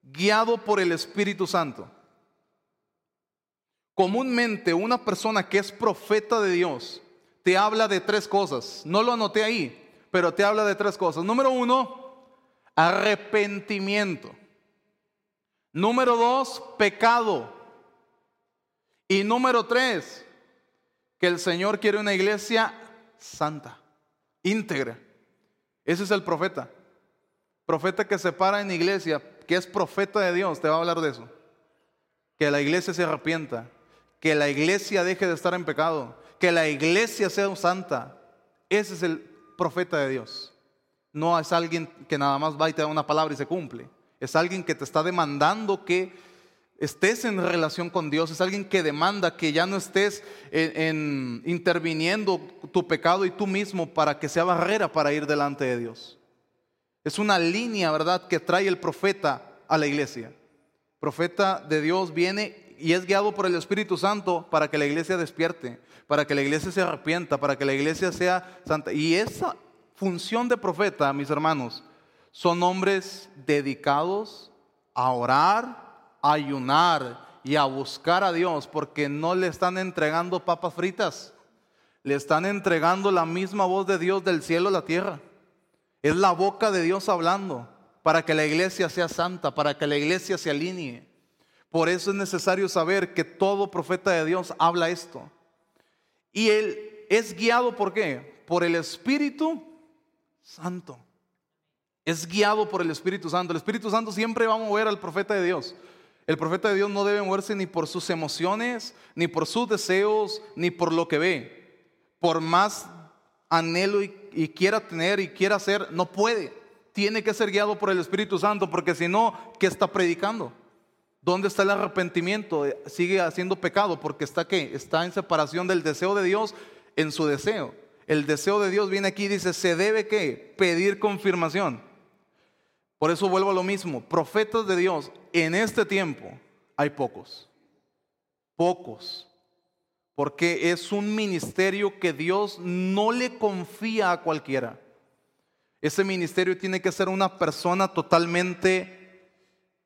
Guiado por el Espíritu Santo. Comúnmente una persona que es profeta de Dios te habla de tres cosas. No lo anoté ahí, pero te habla de tres cosas. Número uno, arrepentimiento. Número dos, pecado. Y número tres, que el Señor quiere una iglesia santa, íntegra. Ese es el profeta. Profeta que se para en iglesia, que es profeta de Dios, te va a hablar de eso. Que la iglesia se arrepienta, que la iglesia deje de estar en pecado, que la iglesia sea santa. Ese es el profeta de Dios. No es alguien que nada más va y te da una palabra y se cumple. Es alguien que te está demandando que estés en relación con Dios, es alguien que demanda que ya no estés en, interviniendo tu pecado y tú mismo para que sea barrera para ir delante de Dios. Es una línea, ¿verdad?, que trae el profeta a la iglesia. profeta de Dios viene y es guiado por el Espíritu Santo para que la iglesia despierte, para que la iglesia se arrepienta, para que la iglesia sea santa. Y esa función de profeta, mis hermanos, son hombres dedicados a orar, ayunar y a buscar a Dios porque no le están entregando papas fritas, le están entregando la misma voz de Dios del cielo a la tierra. Es la boca de Dios hablando para que la iglesia sea santa, para que la iglesia se alinee. Por eso es necesario saber que todo profeta de Dios habla esto. Y él es guiado por qué? Por el Espíritu Santo. Es guiado por el Espíritu Santo. El Espíritu Santo siempre va a mover al profeta de Dios. El profeta de Dios no debe moverse ni por sus emociones, ni por sus deseos, ni por lo que ve. Por más anhelo y, quiera tener y quiera hacer, no puede. Tiene que ser guiado por el Espíritu Santo, porque si no, ¿qué está predicando? ¿Dónde está el arrepentimiento? Sigue haciendo pecado porque está qué? Está en separación del deseo de Dios en su deseo. El deseo de Dios viene aquí y dice, se debe qué? Pedir confirmación. Por eso vuelvo a lo mismo, profetas de Dios en este tiempo hay pocos, pocos, porque es un ministerio que Dios no le confía a cualquiera. Ese ministerio tiene que ser una persona totalmente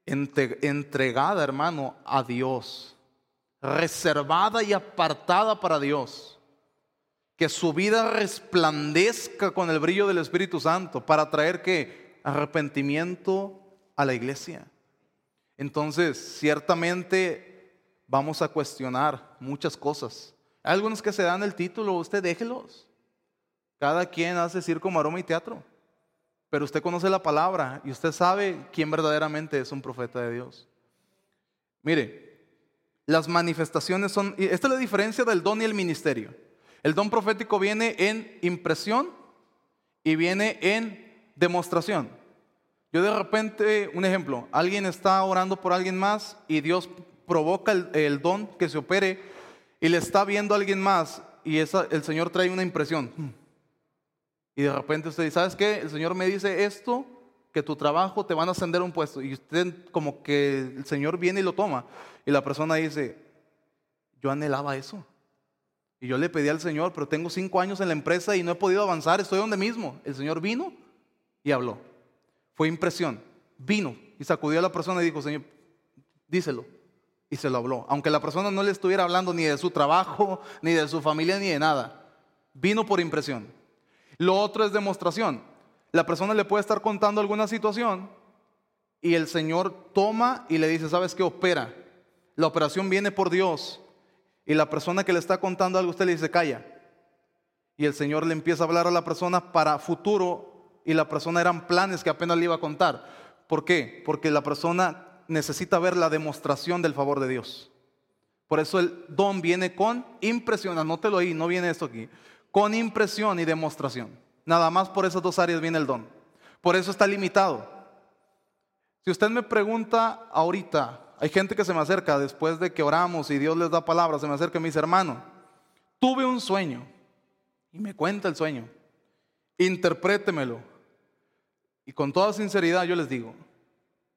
entregada, hermano, a Dios, reservada y apartada para Dios. Que su vida resplandezca con el brillo del Espíritu Santo para traer que arrepentimiento a la iglesia. Entonces, ciertamente vamos a cuestionar muchas cosas. Hay algunos que se dan el título, usted déjelos. Cada quien hace circo, maroma y teatro. Pero usted conoce la palabra y usted sabe quién verdaderamente es un profeta de Dios. Mire, las manifestaciones son, esta es la diferencia del don y el ministerio. El don profético viene en impresión y viene en demostración. Yo de repente, un ejemplo, alguien está orando por alguien más y Dios provoca el, don que se opere y le está viendo a alguien más y el Señor trae una impresión. Y de repente usted dice, ¿sabes qué? El Señor me dice esto, que tu trabajo te van a ascender un puesto. Y usted como que el Señor viene y lo toma. Y la persona dice, yo anhelaba eso. Y yo le pedí al Señor, pero tengo cinco años en la empresa y no he podido avanzar, estoy donde mismo. El Señor vino y habló. Fue impresión. Vino y sacudió a la persona y dijo, Señor, díselo. Y se lo habló. Aunque la persona no le estuviera hablando ni de su trabajo, [laughs] ni de su familia, ni de nada. Vino por impresión. Lo otro es demostración. La persona le puede estar contando alguna situación y el Señor toma y le dice, ¿sabes qué? Opera. La operación viene por Dios. Y la persona que le está contando algo, usted le dice, calla. Y el Señor le empieza a hablar a la persona para futuro y la persona eran planes que apenas le iba a contar. ¿Por qué? Porque la persona necesita ver la demostración del favor de Dios. Por eso el don viene con impresión, anótelo ahí, no viene esto aquí, con impresión y demostración. Nada más por esas dos áreas viene el don. Por eso está limitado. Si usted me pregunta ahorita, hay gente que se me acerca después de que oramos y Dios les da palabras, se me acerca y me dice, hermano, tuve un sueño y me cuenta el sueño, interprétemelo. Y con toda sinceridad yo les digo,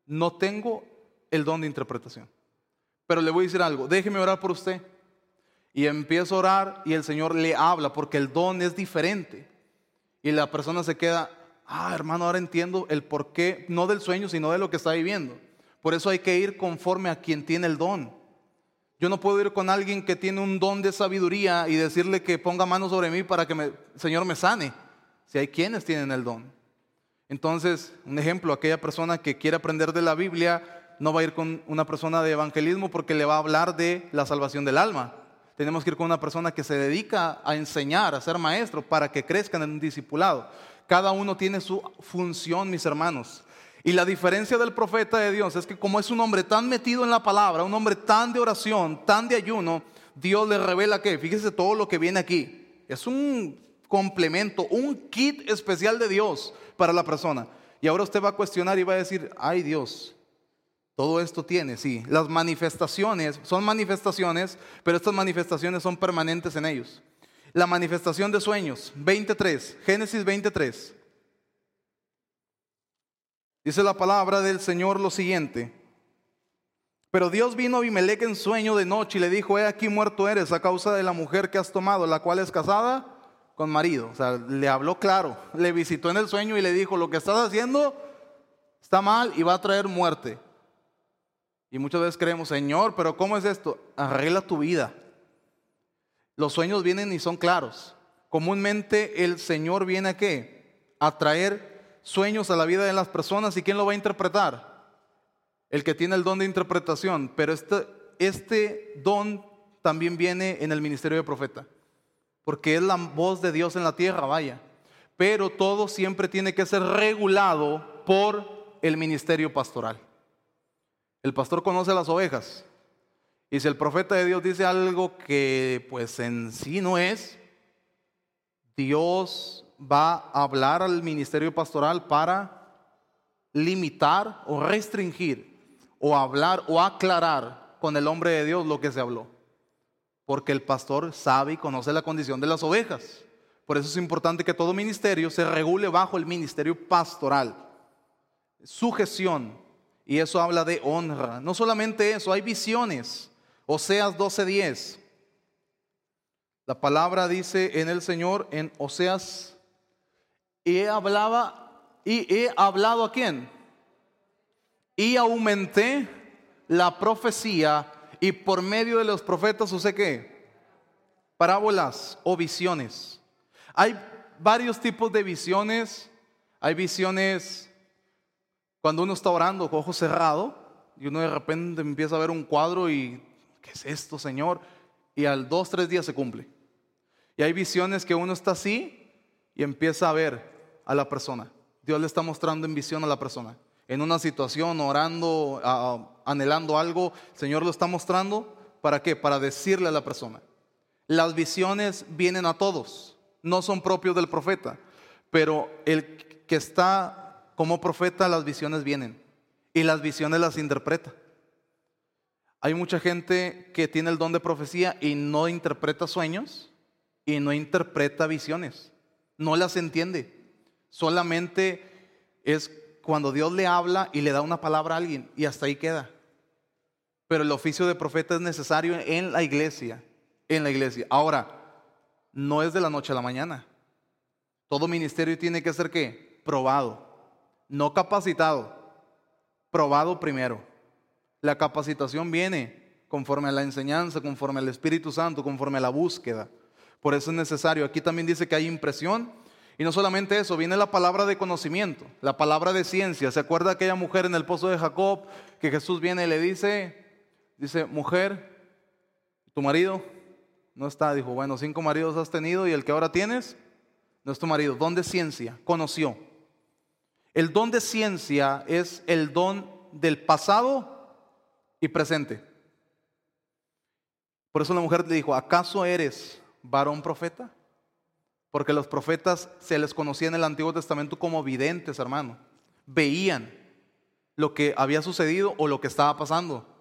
no tengo el don de interpretación. Pero le voy a decir algo, déjeme orar por usted. y empieza a orar y el Señor le habla porque el don es diferente. Y la persona se queda, ah, hermano, ahora entiendo el porqué, no del sueño, sino de lo que está viviendo. Por eso hay que ir conforme a quien tiene el don. Yo no puedo ir con alguien que tiene un don de sabiduría y decirle que ponga mano sobre mí para que el Señor me sane. Si hay quienes tienen el don. Entonces, un ejemplo, aquella persona que quiere aprender de la Biblia no va a ir con una persona de evangelismo porque le va a hablar de la salvación del alma. Tenemos que ir con una persona que se dedica a enseñar, a ser maestro, para que crezcan en un discipulado. Cada uno tiene su función, mis hermanos. Y la diferencia del profeta de Dios es que como es un hombre tan metido en la palabra, un hombre tan de oración, tan de ayuno, Dios le revela que, fíjese todo lo que viene aquí. Es un complemento, un kit especial de Dios para la persona. Y ahora usted va a cuestionar y va a decir, ay Dios, todo esto tiene, sí. Las manifestaciones son manifestaciones, pero estas manifestaciones son permanentes en ellos. La manifestación de sueños, 23, Génesis 23. Dice la palabra del Señor lo siguiente. Pero Dios vino a Abimelech en sueño de noche y le dijo, he aquí muerto eres a causa de la mujer que has tomado, la cual es casada con marido. O sea, le habló claro, le visitó en el sueño y le dijo, lo que estás haciendo está mal y va a traer muerte. Y muchas veces creemos, Señor, pero ¿cómo es esto? Arregla tu vida. Los sueños vienen y son claros. Comúnmente el Señor viene a qué? A traer sueños a la vida de las personas y ¿quién lo va a interpretar? El que tiene el don de interpretación. Pero este, este don también viene en el ministerio de profeta. Porque es la voz de Dios en la tierra, vaya. Pero todo siempre tiene que ser regulado por el ministerio pastoral. El pastor conoce las ovejas. Y si el profeta de Dios dice algo que pues en sí no es, Dios va a hablar al ministerio pastoral para limitar o restringir o hablar o aclarar con el hombre de Dios lo que se habló. Porque el pastor sabe y conoce la condición de las ovejas. Por eso es importante que todo ministerio se regule bajo el ministerio pastoral. Sujeción, y eso habla de honra. No solamente eso, hay visiones. Oseas 12:10. La palabra dice en el Señor, en Oseas, y hablaba, y he hablado a quién? Y aumenté la profecía y por medio de los profetas usé qué? Parábolas o visiones. Hay varios tipos de visiones. Hay visiones cuando uno está orando con ojos cerrados y uno de repente empieza a ver un cuadro y, ¿qué es esto, Señor? Y al dos, tres días se cumple. Y hay visiones que uno está así y empieza a ver a la persona. Dios le está mostrando en visión a la persona. En una situación, orando, anhelando algo, el Señor lo está mostrando. ¿Para qué? Para decirle a la persona. Las visiones vienen a todos, no son propios del profeta, pero el que está como profeta las visiones vienen y las visiones las interpreta. Hay mucha gente que tiene el don de profecía y no interpreta sueños y no interpreta visiones. No las entiende. Solamente es cuando Dios le habla y le da una palabra a alguien y hasta ahí queda. Pero el oficio de profeta es necesario en la iglesia, en la iglesia. Ahora, no es de la noche a la mañana. Todo ministerio tiene que ser qué? Probado no capacitado, probado primero. La capacitación viene conforme a la enseñanza, conforme al Espíritu Santo, conforme a la búsqueda. Por eso es necesario. Aquí también dice que hay impresión. Y no solamente eso, viene la palabra de conocimiento, la palabra de ciencia. ¿Se acuerda aquella mujer en el pozo de Jacob que Jesús viene y le dice, dice, mujer, tu marido no está. Dijo, bueno, cinco maridos has tenido y el que ahora tienes no es tu marido. ¿Dónde ciencia? Conoció. El don de ciencia es el don del pasado y presente. Por eso la mujer le dijo, ¿acaso eres varón profeta? Porque los profetas se les conocía en el Antiguo Testamento como videntes, hermano. Veían lo que había sucedido o lo que estaba pasando.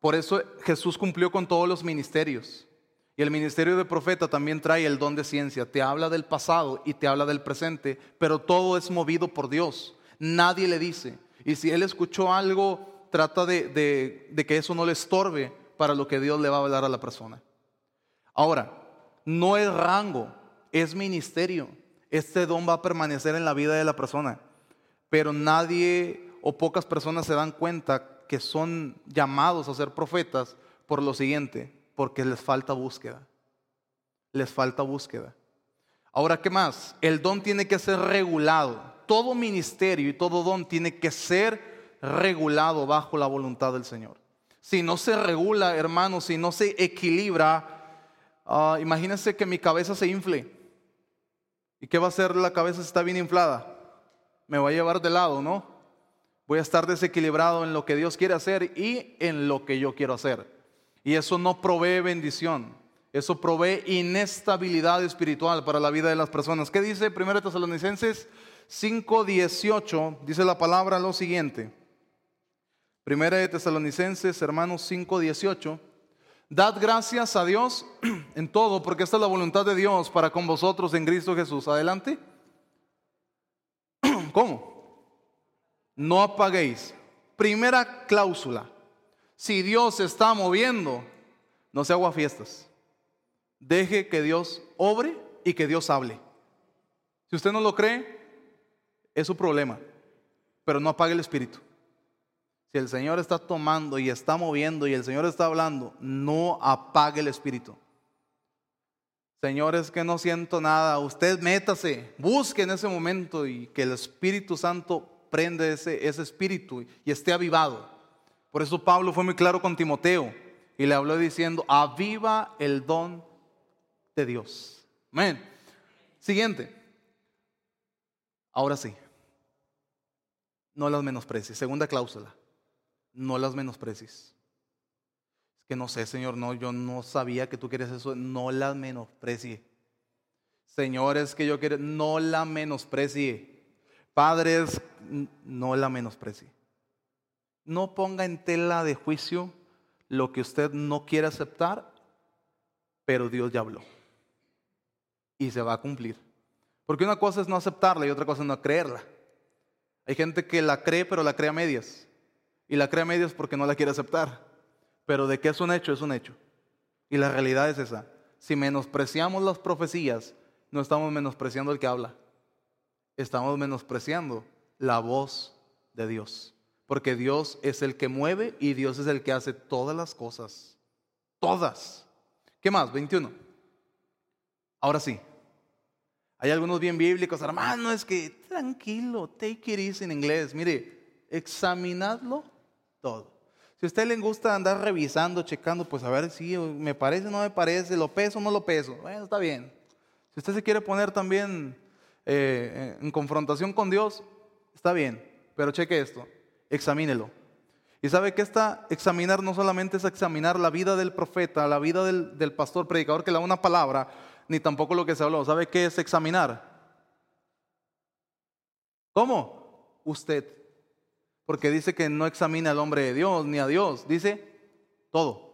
Por eso Jesús cumplió con todos los ministerios. Y el ministerio de profeta también trae el don de ciencia. Te habla del pasado y te habla del presente, pero todo es movido por Dios. Nadie le dice. Y si él escuchó algo, trata de, que eso no le estorbe para lo que Dios le va a hablar a la persona. Ahora, no es rango, es ministerio. Este don va a permanecer en la vida de la persona, pero nadie o pocas personas se dan cuenta que son llamados a ser profetas por lo siguiente, porque les falta búsqueda. Les falta búsqueda. Ahora, ¿qué más? El don tiene que ser regulado. Todo ministerio y todo don tiene que ser regulado bajo la voluntad del Señor. Si no se regula, hermano, si no se equilibra, uh, imagínense que mi cabeza se infle. ¿Y qué va a hacer la cabeza si está bien inflada? Me va a llevar de lado, ¿no? Voy a estar desequilibrado en lo que Dios quiere hacer y en lo que yo quiero hacer. Y eso no provee bendición. Eso provee inestabilidad espiritual para la vida de las personas. ¿Qué dice 1 Tesalonicenses 5:18? Dice la palabra lo siguiente. Primera de Tesalonicenses, hermanos 5:18. Dad gracias a Dios [clears throat] en todo, porque esta es la voluntad de Dios para con vosotros en Cristo Jesús. Adelante. [clears throat] ¿Cómo? No apaguéis. Primera cláusula. Si Dios se está moviendo, no se haga fiestas. Deje que Dios obre y que Dios hable. Si usted no lo cree, es su problema, pero no apague el espíritu. Si el Señor está tomando y está moviendo y el Señor está hablando, no apague el espíritu. Señores, que no siento nada. Usted métase, busque en ese momento y que el Espíritu Santo prende ese, ese espíritu y esté avivado. Por eso Pablo fue muy claro con Timoteo y le habló diciendo, aviva el don de Dios. Amén. Siguiente. Ahora sí. No las menosprecies. Segunda cláusula. No las menosprecies. Es que no sé, Señor, no, yo no sabía que tú quieres eso. No las menosprecie. Señores, que yo quiero, no la menosprecie. Padres, no la menosprecie. No ponga en tela de juicio lo que usted no quiere aceptar, pero Dios ya habló y se va a cumplir. Porque una cosa es no aceptarla y otra cosa es no creerla. Hay gente que la cree pero la cree a medias. Y la cree a medias porque no la quiere aceptar. Pero de qué es un hecho, es un hecho. Y la realidad es esa. Si menospreciamos las profecías, no estamos menospreciando el que habla. Estamos menospreciando la voz de Dios. Porque Dios es el que mueve y Dios es el que hace todas las cosas. Todas. ¿Qué más? 21. Ahora sí, hay algunos bien bíblicos, hermano, es que tranquilo, take it easy en inglés. Mire, examinadlo todo. Si a usted le gusta andar revisando, checando, pues a ver si me parece o no me parece, lo peso o no lo peso. Bueno, está bien. Si usted se quiere poner también eh, en confrontación con Dios, está bien. Pero cheque esto, examínelo. Y sabe que esta examinar no solamente es examinar la vida del profeta, la vida del, del pastor, predicador que le da una palabra, ni tampoco lo que se habló. ¿Sabe qué es examinar? ¿Cómo? Usted. Porque dice que no examina al hombre de Dios ni a Dios, dice todo.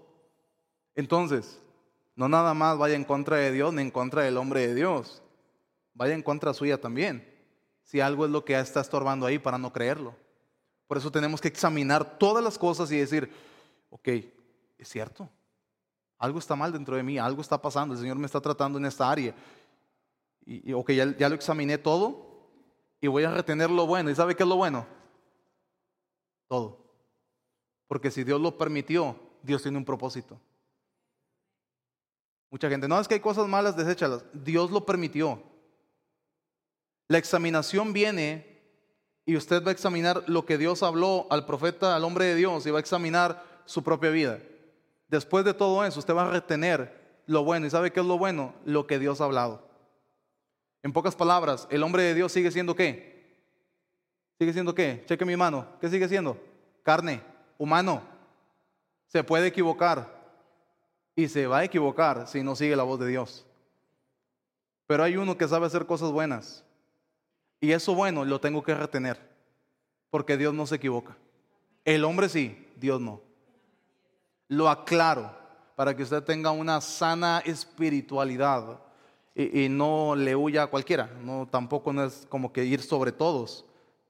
Entonces, no nada más vaya en contra de Dios ni en contra del hombre de Dios, vaya en contra suya también. Si algo es lo que está estorbando ahí para no creerlo. Por eso tenemos que examinar todas las cosas y decir, ok, es cierto, algo está mal dentro de mí, algo está pasando, el Señor me está tratando en esta área. Y, ok, ya, lo examiné todo y voy a retener lo bueno. ¿Y sabe qué es lo bueno? Todo. Porque si Dios lo permitió, Dios tiene un propósito. Mucha gente, no es que hay cosas malas, deséchalas. Dios lo permitió. La examinación viene y usted va a examinar lo que Dios habló al profeta, al hombre de Dios, y va a examinar su propia vida. Después de todo eso, usted va a retener lo bueno. ¿Y sabe qué es lo bueno? Lo que Dios ha hablado. En pocas palabras, el hombre de Dios sigue siendo qué? ¿Sigue siendo qué? Cheque mi mano. ¿Qué sigue siendo? Carne, humano. Se puede equivocar. Y se va a equivocar si no sigue la voz de Dios. Pero hay uno que sabe hacer cosas buenas. Y eso bueno lo tengo que retener. Porque Dios no se equivoca. El hombre sí, Dios no. Lo aclaro para que usted tenga una sana espiritualidad y, no le huya a cualquiera. No, tampoco no es como que ir sobre todos.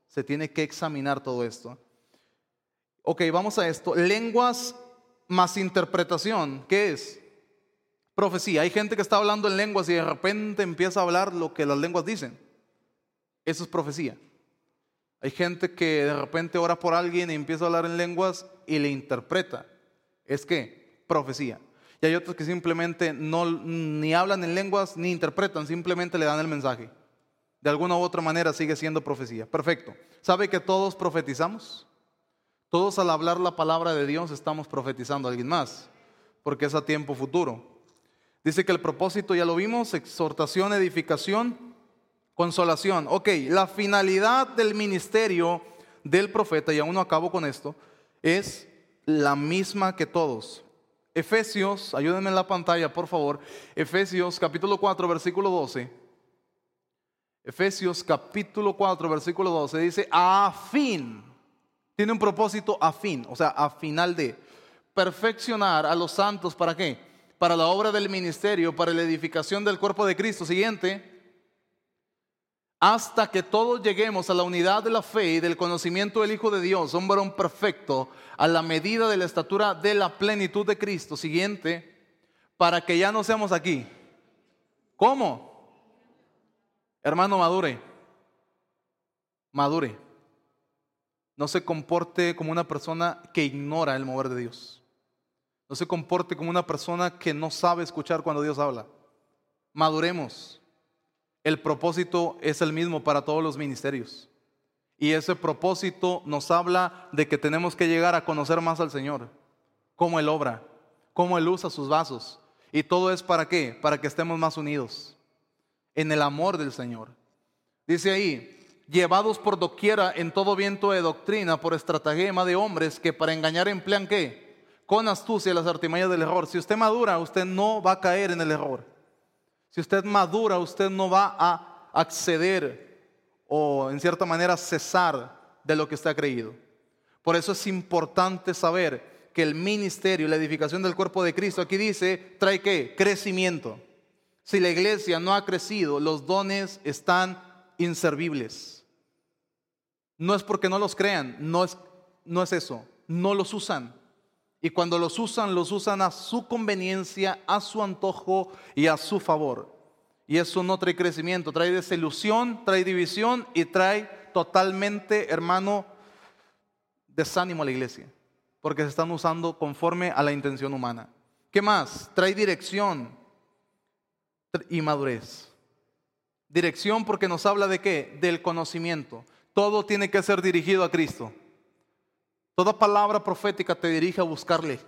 Se tiene que examinar todo esto. Ok, vamos a esto. Lenguas más interpretación. ¿Qué es? profecía. Hay gente que está hablando en lenguas y de repente empieza a hablar lo que las lenguas dicen. Eso es profecía. Hay gente que de repente ora por alguien y empieza a hablar en lenguas y le interpreta. Es que profecía. Y hay otros que simplemente no ni hablan en lenguas ni interpretan, simplemente le dan el mensaje. De alguna u otra manera sigue siendo profecía. Perfecto. ¿Sabe que todos profetizamos? Todos al hablar la palabra de Dios estamos profetizando a alguien más, porque es a tiempo futuro. Dice que el propósito ya lo vimos, exhortación, edificación, consolación. Ok, la finalidad del ministerio del profeta, y aún no acabo con esto, es la misma que todos. Efesios, ayúdenme en la pantalla, por favor. Efesios capítulo 4, versículo 12. Efesios capítulo 4, versículo 12 dice, a fin, tiene un propósito a fin, o sea, a final de perfeccionar a los santos, ¿para qué? para la obra del ministerio, para la edificación del cuerpo de Cristo. Siguiente. Hasta que todos lleguemos a la unidad de la fe y del conocimiento del Hijo de Dios, un varón perfecto, a la medida de la estatura de la plenitud de Cristo. Siguiente. Para que ya no seamos aquí. ¿Cómo? Hermano, madure. Madure. No se comporte como una persona que ignora el mover de Dios. No se comporte como una persona que no sabe escuchar cuando Dios habla. Maduremos. El propósito es el mismo para todos los ministerios. Y ese propósito nos habla de que tenemos que llegar a conocer más al Señor, cómo Él obra, cómo Él usa sus vasos. Y todo es para qué? Para que estemos más unidos en el amor del Señor. Dice ahí, llevados por doquiera en todo viento de doctrina, por estratagema de hombres que para engañar emplean qué? con astucia las artimañas del error. Si usted madura, usted no va a caer en el error. Si usted madura, usted no va a acceder o en cierta manera cesar de lo que está creído. Por eso es importante saber que el ministerio, la edificación del cuerpo de Cristo, aquí dice, trae qué? Crecimiento. Si la iglesia no ha crecido, los dones están inservibles. No es porque no los crean, no es, no es eso, no los usan. Y cuando los usan, los usan a su conveniencia, a su antojo y a su favor. Y eso no trae crecimiento, trae desilusión, trae división y trae totalmente, hermano, desánimo a la iglesia. Porque se están usando conforme a la intención humana. ¿Qué más? Trae dirección y madurez. Dirección porque nos habla de qué? Del conocimiento. Todo tiene que ser dirigido a Cristo. Toda palabra profética te dirige a buscarle.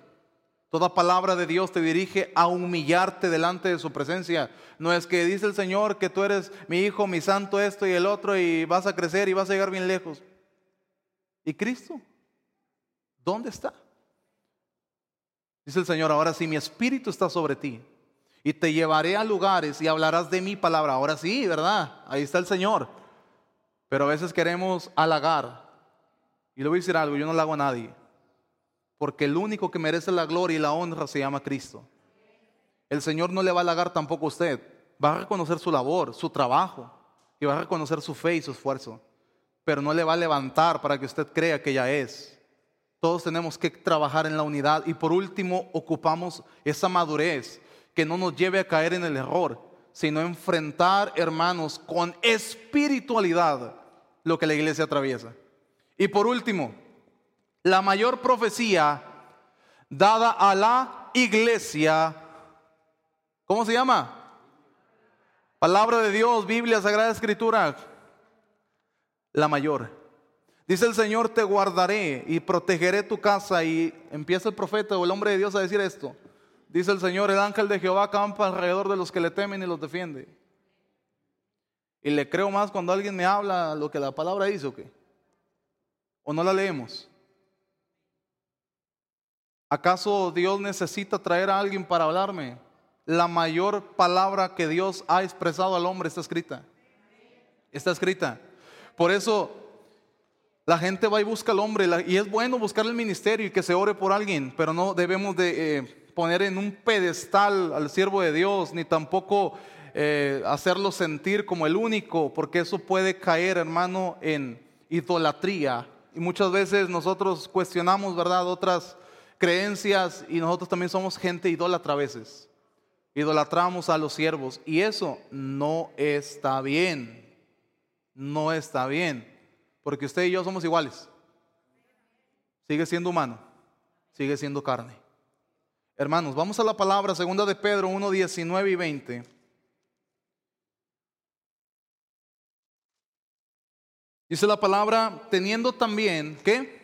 Toda palabra de Dios te dirige a humillarte delante de su presencia. No es que dice el Señor que tú eres mi hijo, mi santo, esto y el otro, y vas a crecer y vas a llegar bien lejos. ¿Y Cristo? ¿Dónde está? Dice el Señor, ahora sí, mi espíritu está sobre ti. Y te llevaré a lugares y hablarás de mi palabra. Ahora sí, ¿verdad? Ahí está el Señor. Pero a veces queremos halagar, y le voy a decir algo, yo no lo hago a nadie. Porque el único que merece la gloria y la honra se llama Cristo. El Señor no le va a halagar tampoco a usted. Va a reconocer su labor, su trabajo. Y va a reconocer su fe y su esfuerzo. Pero no le va a levantar para que usted crea que ya es. Todos tenemos que trabajar en la unidad. Y por último, ocupamos esa madurez que no nos lleve a caer en el error, sino enfrentar, hermanos, con espiritualidad lo que la iglesia atraviesa. Y por último, la mayor profecía dada a la iglesia, ¿cómo se llama? Palabra de Dios, Biblia, Sagrada Escritura, la mayor. Dice el Señor, te guardaré y protegeré tu casa. Y empieza el profeta o el hombre de Dios a decir esto. Dice el Señor, el ángel de Jehová campa alrededor de los que le temen y los defiende. Y le creo más cuando alguien me habla lo que la palabra dice o qué. ¿O no la leemos? ¿Acaso Dios necesita traer a alguien para hablarme? La mayor palabra que Dios ha expresado al hombre está escrita. Está escrita. Por eso la gente va y busca al hombre y es bueno buscar el ministerio y que se ore por alguien, pero no debemos de eh, poner en un pedestal al siervo de Dios, ni tampoco eh, hacerlo sentir como el único, porque eso puede caer, hermano, en idolatría y muchas veces nosotros cuestionamos, ¿verdad?, otras creencias y nosotros también somos gente idólatra a veces. idolatramos a los siervos y eso no está bien. No está bien, porque usted y yo somos iguales. Sigue siendo humano, sigue siendo carne. Hermanos, vamos a la palabra segunda de Pedro 1, 19 y 20. Dice la palabra, teniendo también, ¿qué?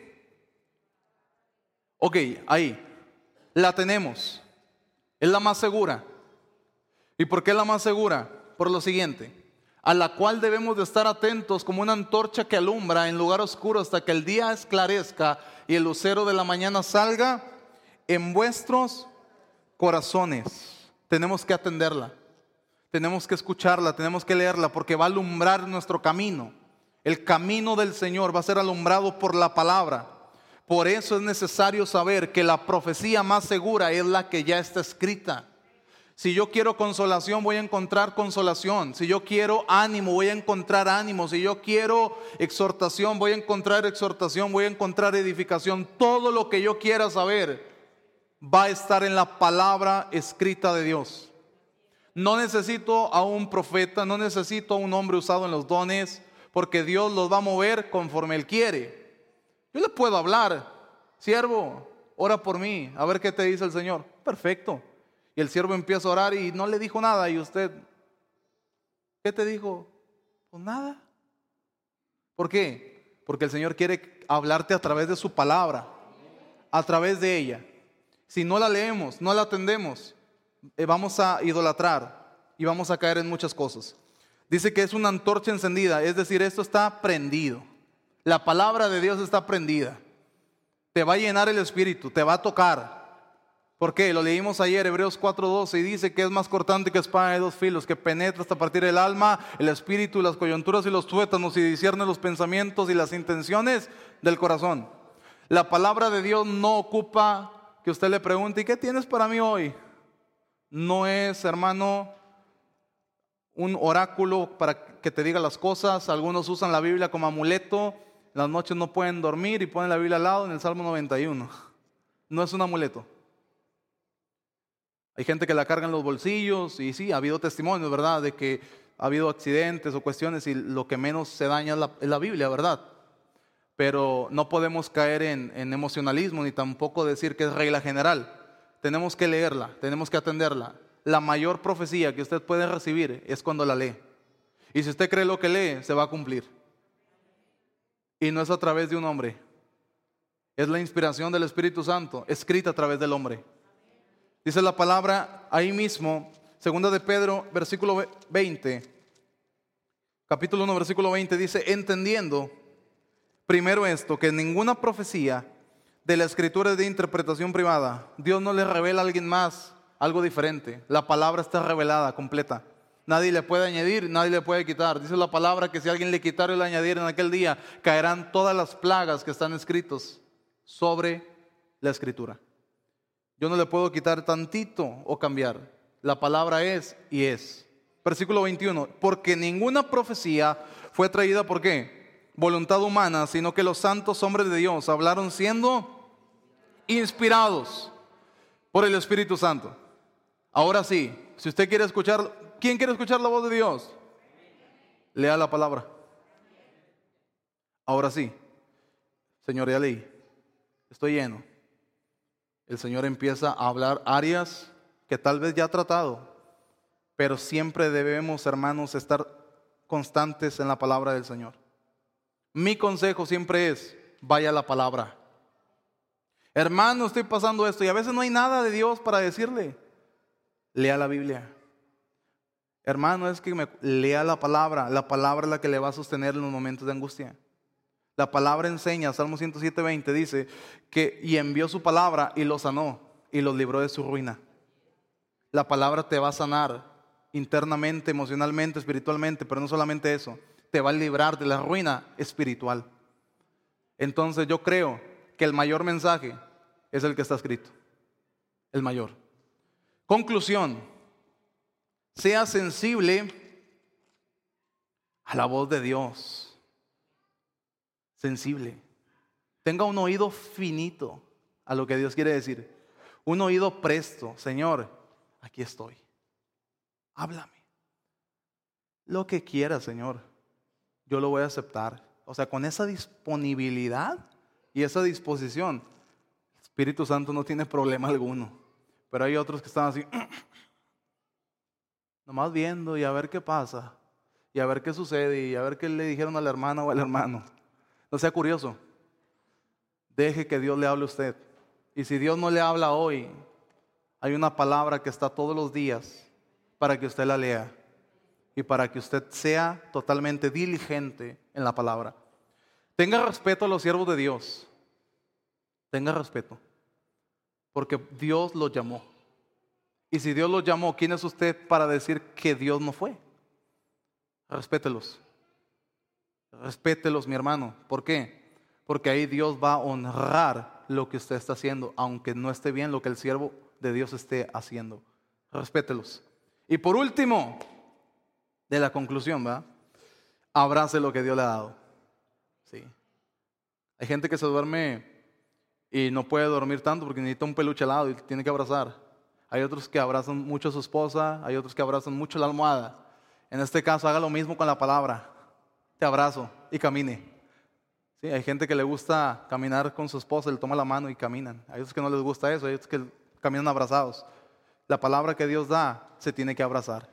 Ok, ahí, la tenemos. Es la más segura. ¿Y por qué la más segura? Por lo siguiente, a la cual debemos de estar atentos como una antorcha que alumbra en lugar oscuro hasta que el día esclarezca y el lucero de la mañana salga en vuestros corazones. Tenemos que atenderla, tenemos que escucharla, tenemos que leerla porque va a alumbrar nuestro camino. El camino del Señor va a ser alumbrado por la palabra. Por eso es necesario saber que la profecía más segura es la que ya está escrita. Si yo quiero consolación, voy a encontrar consolación. Si yo quiero ánimo, voy a encontrar ánimo. Si yo quiero exhortación, voy a encontrar exhortación, voy a encontrar edificación. Todo lo que yo quiera saber va a estar en la palabra escrita de Dios. No necesito a un profeta, no necesito a un hombre usado en los dones, porque Dios los va a mover conforme Él quiere. Yo le puedo hablar, siervo, ora por mí, a ver qué te dice el Señor. Perfecto. Y el siervo empieza a orar y no le dijo nada. Y usted, ¿qué te dijo? Pues nada. ¿Por qué? Porque el Señor quiere hablarte a través de su palabra, a través de ella. Si no la leemos, no la atendemos, eh, vamos a idolatrar y vamos a caer en muchas cosas. Dice que es una antorcha encendida, es decir, esto está prendido. La palabra de Dios está prendida. Te va a llenar el espíritu, te va a tocar. ¿Por qué? Lo leímos ayer, Hebreos 4:12, y dice que es más cortante que espada de dos filos, que penetra hasta partir el alma, el espíritu, las coyunturas y los tuétanos, y discierne los pensamientos y las intenciones del corazón. La palabra de Dios no ocupa que usted le pregunte, ¿y qué tienes para mí hoy? No es, hermano, un oráculo para que te diga las cosas. Algunos usan la Biblia como amuleto. las noches no pueden dormir y ponen la Biblia al lado en el Salmo 91. No es un amuleto. Hay gente que la carga en los bolsillos y sí, ha habido testimonios, ¿verdad? De que ha habido accidentes o cuestiones y lo que menos se daña es la, Biblia, ¿verdad? Pero no podemos caer en, en emocionalismo ni tampoco decir que es regla general. Tenemos que leerla, tenemos que atenderla. La mayor profecía que usted puede recibir es cuando la lee. Y si usted cree lo que lee, se va a cumplir. Y no es a través de un hombre. Es la inspiración del Espíritu Santo, escrita a través del hombre. Dice la palabra ahí mismo, segunda de Pedro, versículo 20, capítulo 1, versículo 20, dice, entendiendo primero esto, que ninguna profecía de la escritura es de interpretación privada. Dios no le revela a alguien más algo diferente. La palabra está revelada, completa. Nadie le puede añadir, nadie le puede quitar. Dice la palabra que si alguien le quitara y le añadiera en aquel día, caerán todas las plagas que están escritos sobre la escritura. Yo no le puedo quitar tantito o cambiar. La palabra es y es. Versículo 21. Porque ninguna profecía fue traída por qué? Voluntad humana, sino que los santos hombres de Dios hablaron siendo inspirados por el Espíritu Santo. Ahora sí, si usted quiere escuchar, ¿quién quiere escuchar la voz de Dios? Lea la palabra. Ahora sí, Señor, ya leí. Estoy lleno el Señor empieza a hablar áreas que tal vez ya ha tratado, pero siempre debemos, hermanos, estar constantes en la palabra del Señor. Mi consejo siempre es, vaya a la palabra. Hermano, estoy pasando esto y a veces no hay nada de Dios para decirle. Lea la Biblia. Hermano, es que me, lea la palabra. La palabra es la que le va a sostener en los momentos de angustia. La palabra enseña, Salmo 107, dice que y envió su palabra y los sanó y los libró de su ruina. La palabra te va a sanar internamente, emocionalmente, espiritualmente, pero no solamente eso, te va a librar de la ruina espiritual. Entonces yo creo que el mayor mensaje es el que está escrito, el mayor. Conclusión, sea sensible a la voz de Dios sensible. Tenga un oído finito a lo que Dios quiere decir. Un oído presto. Señor, aquí estoy. háblame. Lo que quieras, Señor, yo lo voy a aceptar. O sea, con esa disponibilidad y esa disposición, el Espíritu Santo no tiene problema alguno. Pero hay otros que están así, [clears throat] nomás viendo y a ver qué pasa, y a ver qué sucede, y a ver qué le dijeron a la hermana o al hermano. No sea curioso. Deje que Dios le hable a usted. Y si Dios no le habla hoy, hay una palabra que está todos los días para que usted la lea y para que usted sea totalmente diligente en la palabra. Tenga respeto a los siervos de Dios. Tenga respeto. Porque Dios los llamó. Y si Dios los llamó, ¿quién es usted para decir que Dios no fue? Respételos. Respételos, mi hermano. ¿Por qué? Porque ahí Dios va a honrar lo que usted está haciendo, aunque no esté bien lo que el siervo de Dios esté haciendo. Respételos. Y por último, de la conclusión, ¿va? Abrace lo que Dios le ha dado. Sí. Hay gente que se duerme y no puede dormir tanto porque necesita un peluche al lado y tiene que abrazar. Hay otros que abrazan mucho a su esposa, hay otros que abrazan mucho la almohada. En este caso, haga lo mismo con la palabra. Te abrazo y camine. Sí, hay gente que le gusta caminar con su esposa, le toma la mano y caminan. Hay otros que no les gusta eso, hay otros que caminan abrazados. La palabra que Dios da se tiene que abrazar.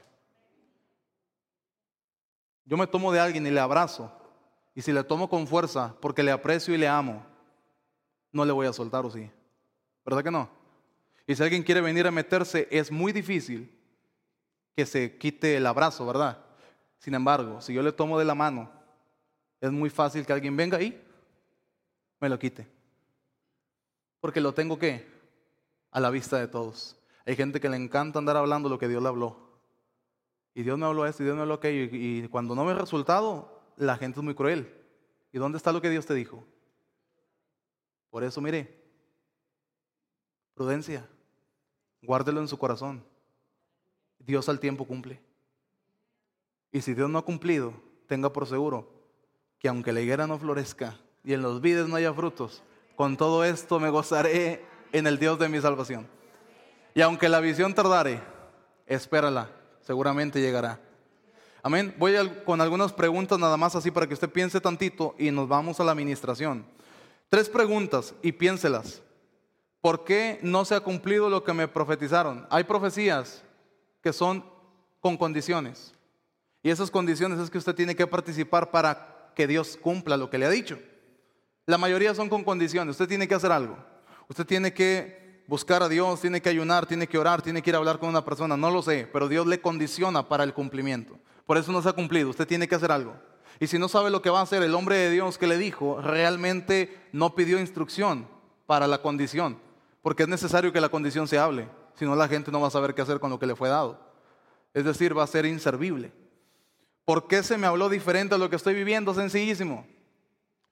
Yo me tomo de alguien y le abrazo. Y si le tomo con fuerza porque le aprecio y le amo, no le voy a soltar o sí. ¿Verdad que no? Y si alguien quiere venir a meterse, es muy difícil que se quite el abrazo, ¿verdad? Sin embargo, si yo le tomo de la mano, es muy fácil que alguien venga y me lo quite. Porque lo tengo que a la vista de todos. Hay gente que le encanta andar hablando lo que Dios le habló. Y Dios me habló esto y Dios me habló aquello. Y, cuando no ve resultado, la gente es muy cruel. ¿Y dónde está lo que Dios te dijo? Por eso, mire, prudencia, guárdelo en su corazón. Dios al tiempo cumple. Y si Dios no ha cumplido, tenga por seguro que aunque la higuera no florezca y en los vides no haya frutos, con todo esto me gozaré en el Dios de mi salvación. Y aunque la visión tardare, espérala, seguramente llegará. Amén. Voy con algunas preguntas nada más así para que usted piense tantito y nos vamos a la administración. Tres preguntas y piénselas. ¿Por qué no se ha cumplido lo que me profetizaron? Hay profecías que son con condiciones. Y esas condiciones es que usted tiene que participar para que Dios cumpla lo que le ha dicho. La mayoría son con condiciones. Usted tiene que hacer algo. Usted tiene que buscar a Dios, tiene que ayunar, tiene que orar, tiene que ir a hablar con una persona. No lo sé, pero Dios le condiciona para el cumplimiento. Por eso no se ha cumplido. Usted tiene que hacer algo. Y si no sabe lo que va a hacer, el hombre de Dios que le dijo realmente no pidió instrucción para la condición. Porque es necesario que la condición se hable. Si no, la gente no va a saber qué hacer con lo que le fue dado. Es decir, va a ser inservible. ¿Por qué se me habló diferente a lo que estoy viviendo? Sencillísimo.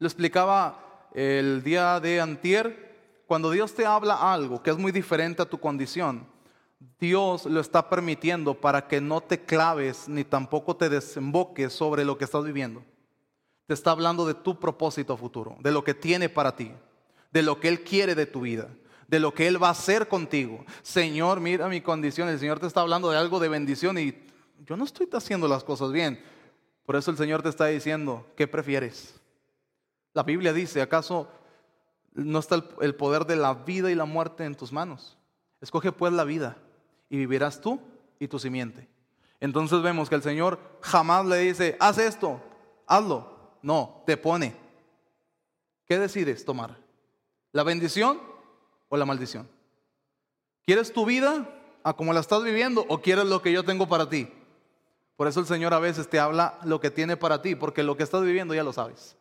Lo explicaba el día de antier. Cuando Dios te habla algo que es muy diferente a tu condición, Dios lo está permitiendo para que no te claves ni tampoco te desemboques sobre lo que estás viviendo. Te está hablando de tu propósito futuro, de lo que tiene para ti, de lo que Él quiere de tu vida, de lo que Él va a hacer contigo. Señor, mira mi condición. El Señor te está hablando de algo de bendición y yo no estoy haciendo las cosas bien. Por eso el Señor te está diciendo, ¿qué prefieres? La Biblia dice, ¿acaso no está el poder de la vida y la muerte en tus manos? Escoge pues la vida y vivirás tú y tu simiente. Entonces vemos que el Señor jamás le dice, haz esto, hazlo. No, te pone. ¿Qué decides tomar? ¿La bendición o la maldición? ¿Quieres tu vida a como la estás viviendo o quieres lo que yo tengo para ti? Por eso el Señor a veces te habla lo que tiene para ti, porque lo que estás viviendo ya lo sabes.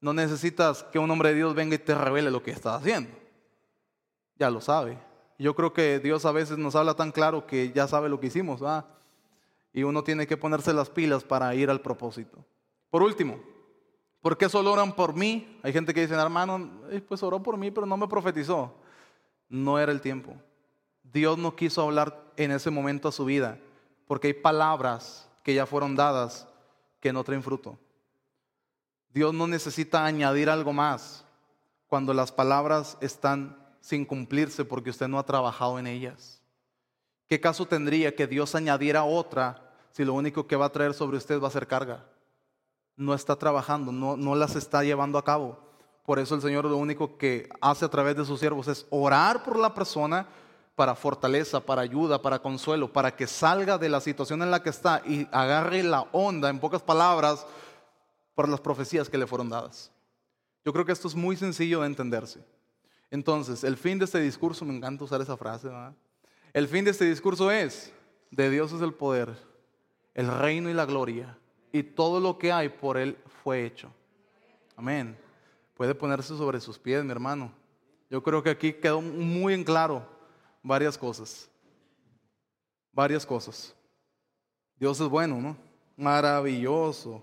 No necesitas que un hombre de Dios venga y te revele lo que estás haciendo. Ya lo sabe. Yo creo que Dios a veces nos habla tan claro que ya sabe lo que hicimos, Y uno tiene que ponerse las pilas para ir al propósito. Por último, ¿por qué solo oran por mí? Hay gente que dice, hermano, eh, pues oró por mí, pero no me profetizó. No era el tiempo. Dios no quiso hablar en ese momento a su vida porque hay palabras que ya fueron dadas que no traen fruto. Dios no necesita añadir algo más cuando las palabras están sin cumplirse porque usted no ha trabajado en ellas. ¿Qué caso tendría que Dios añadiera otra si lo único que va a traer sobre usted va a ser carga? No está trabajando, no, no las está llevando a cabo. Por eso el Señor lo único que hace a través de sus siervos es orar por la persona para fortaleza, para ayuda, para consuelo, para que salga de la situación en la que está y agarre la onda, en pocas palabras, por las profecías que le fueron dadas. Yo creo que esto es muy sencillo de entenderse. Entonces, el fin de este discurso, me encanta usar esa frase, ¿verdad? el fin de este discurso es, de Dios es el poder, el reino y la gloria, y todo lo que hay por Él fue hecho. Amén. Puede ponerse sobre sus pies, mi hermano. Yo creo que aquí quedó muy en claro varias cosas. Varias cosas. Dios es bueno, ¿no? Maravilloso.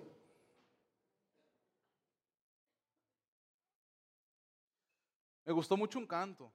Me gustó mucho un canto.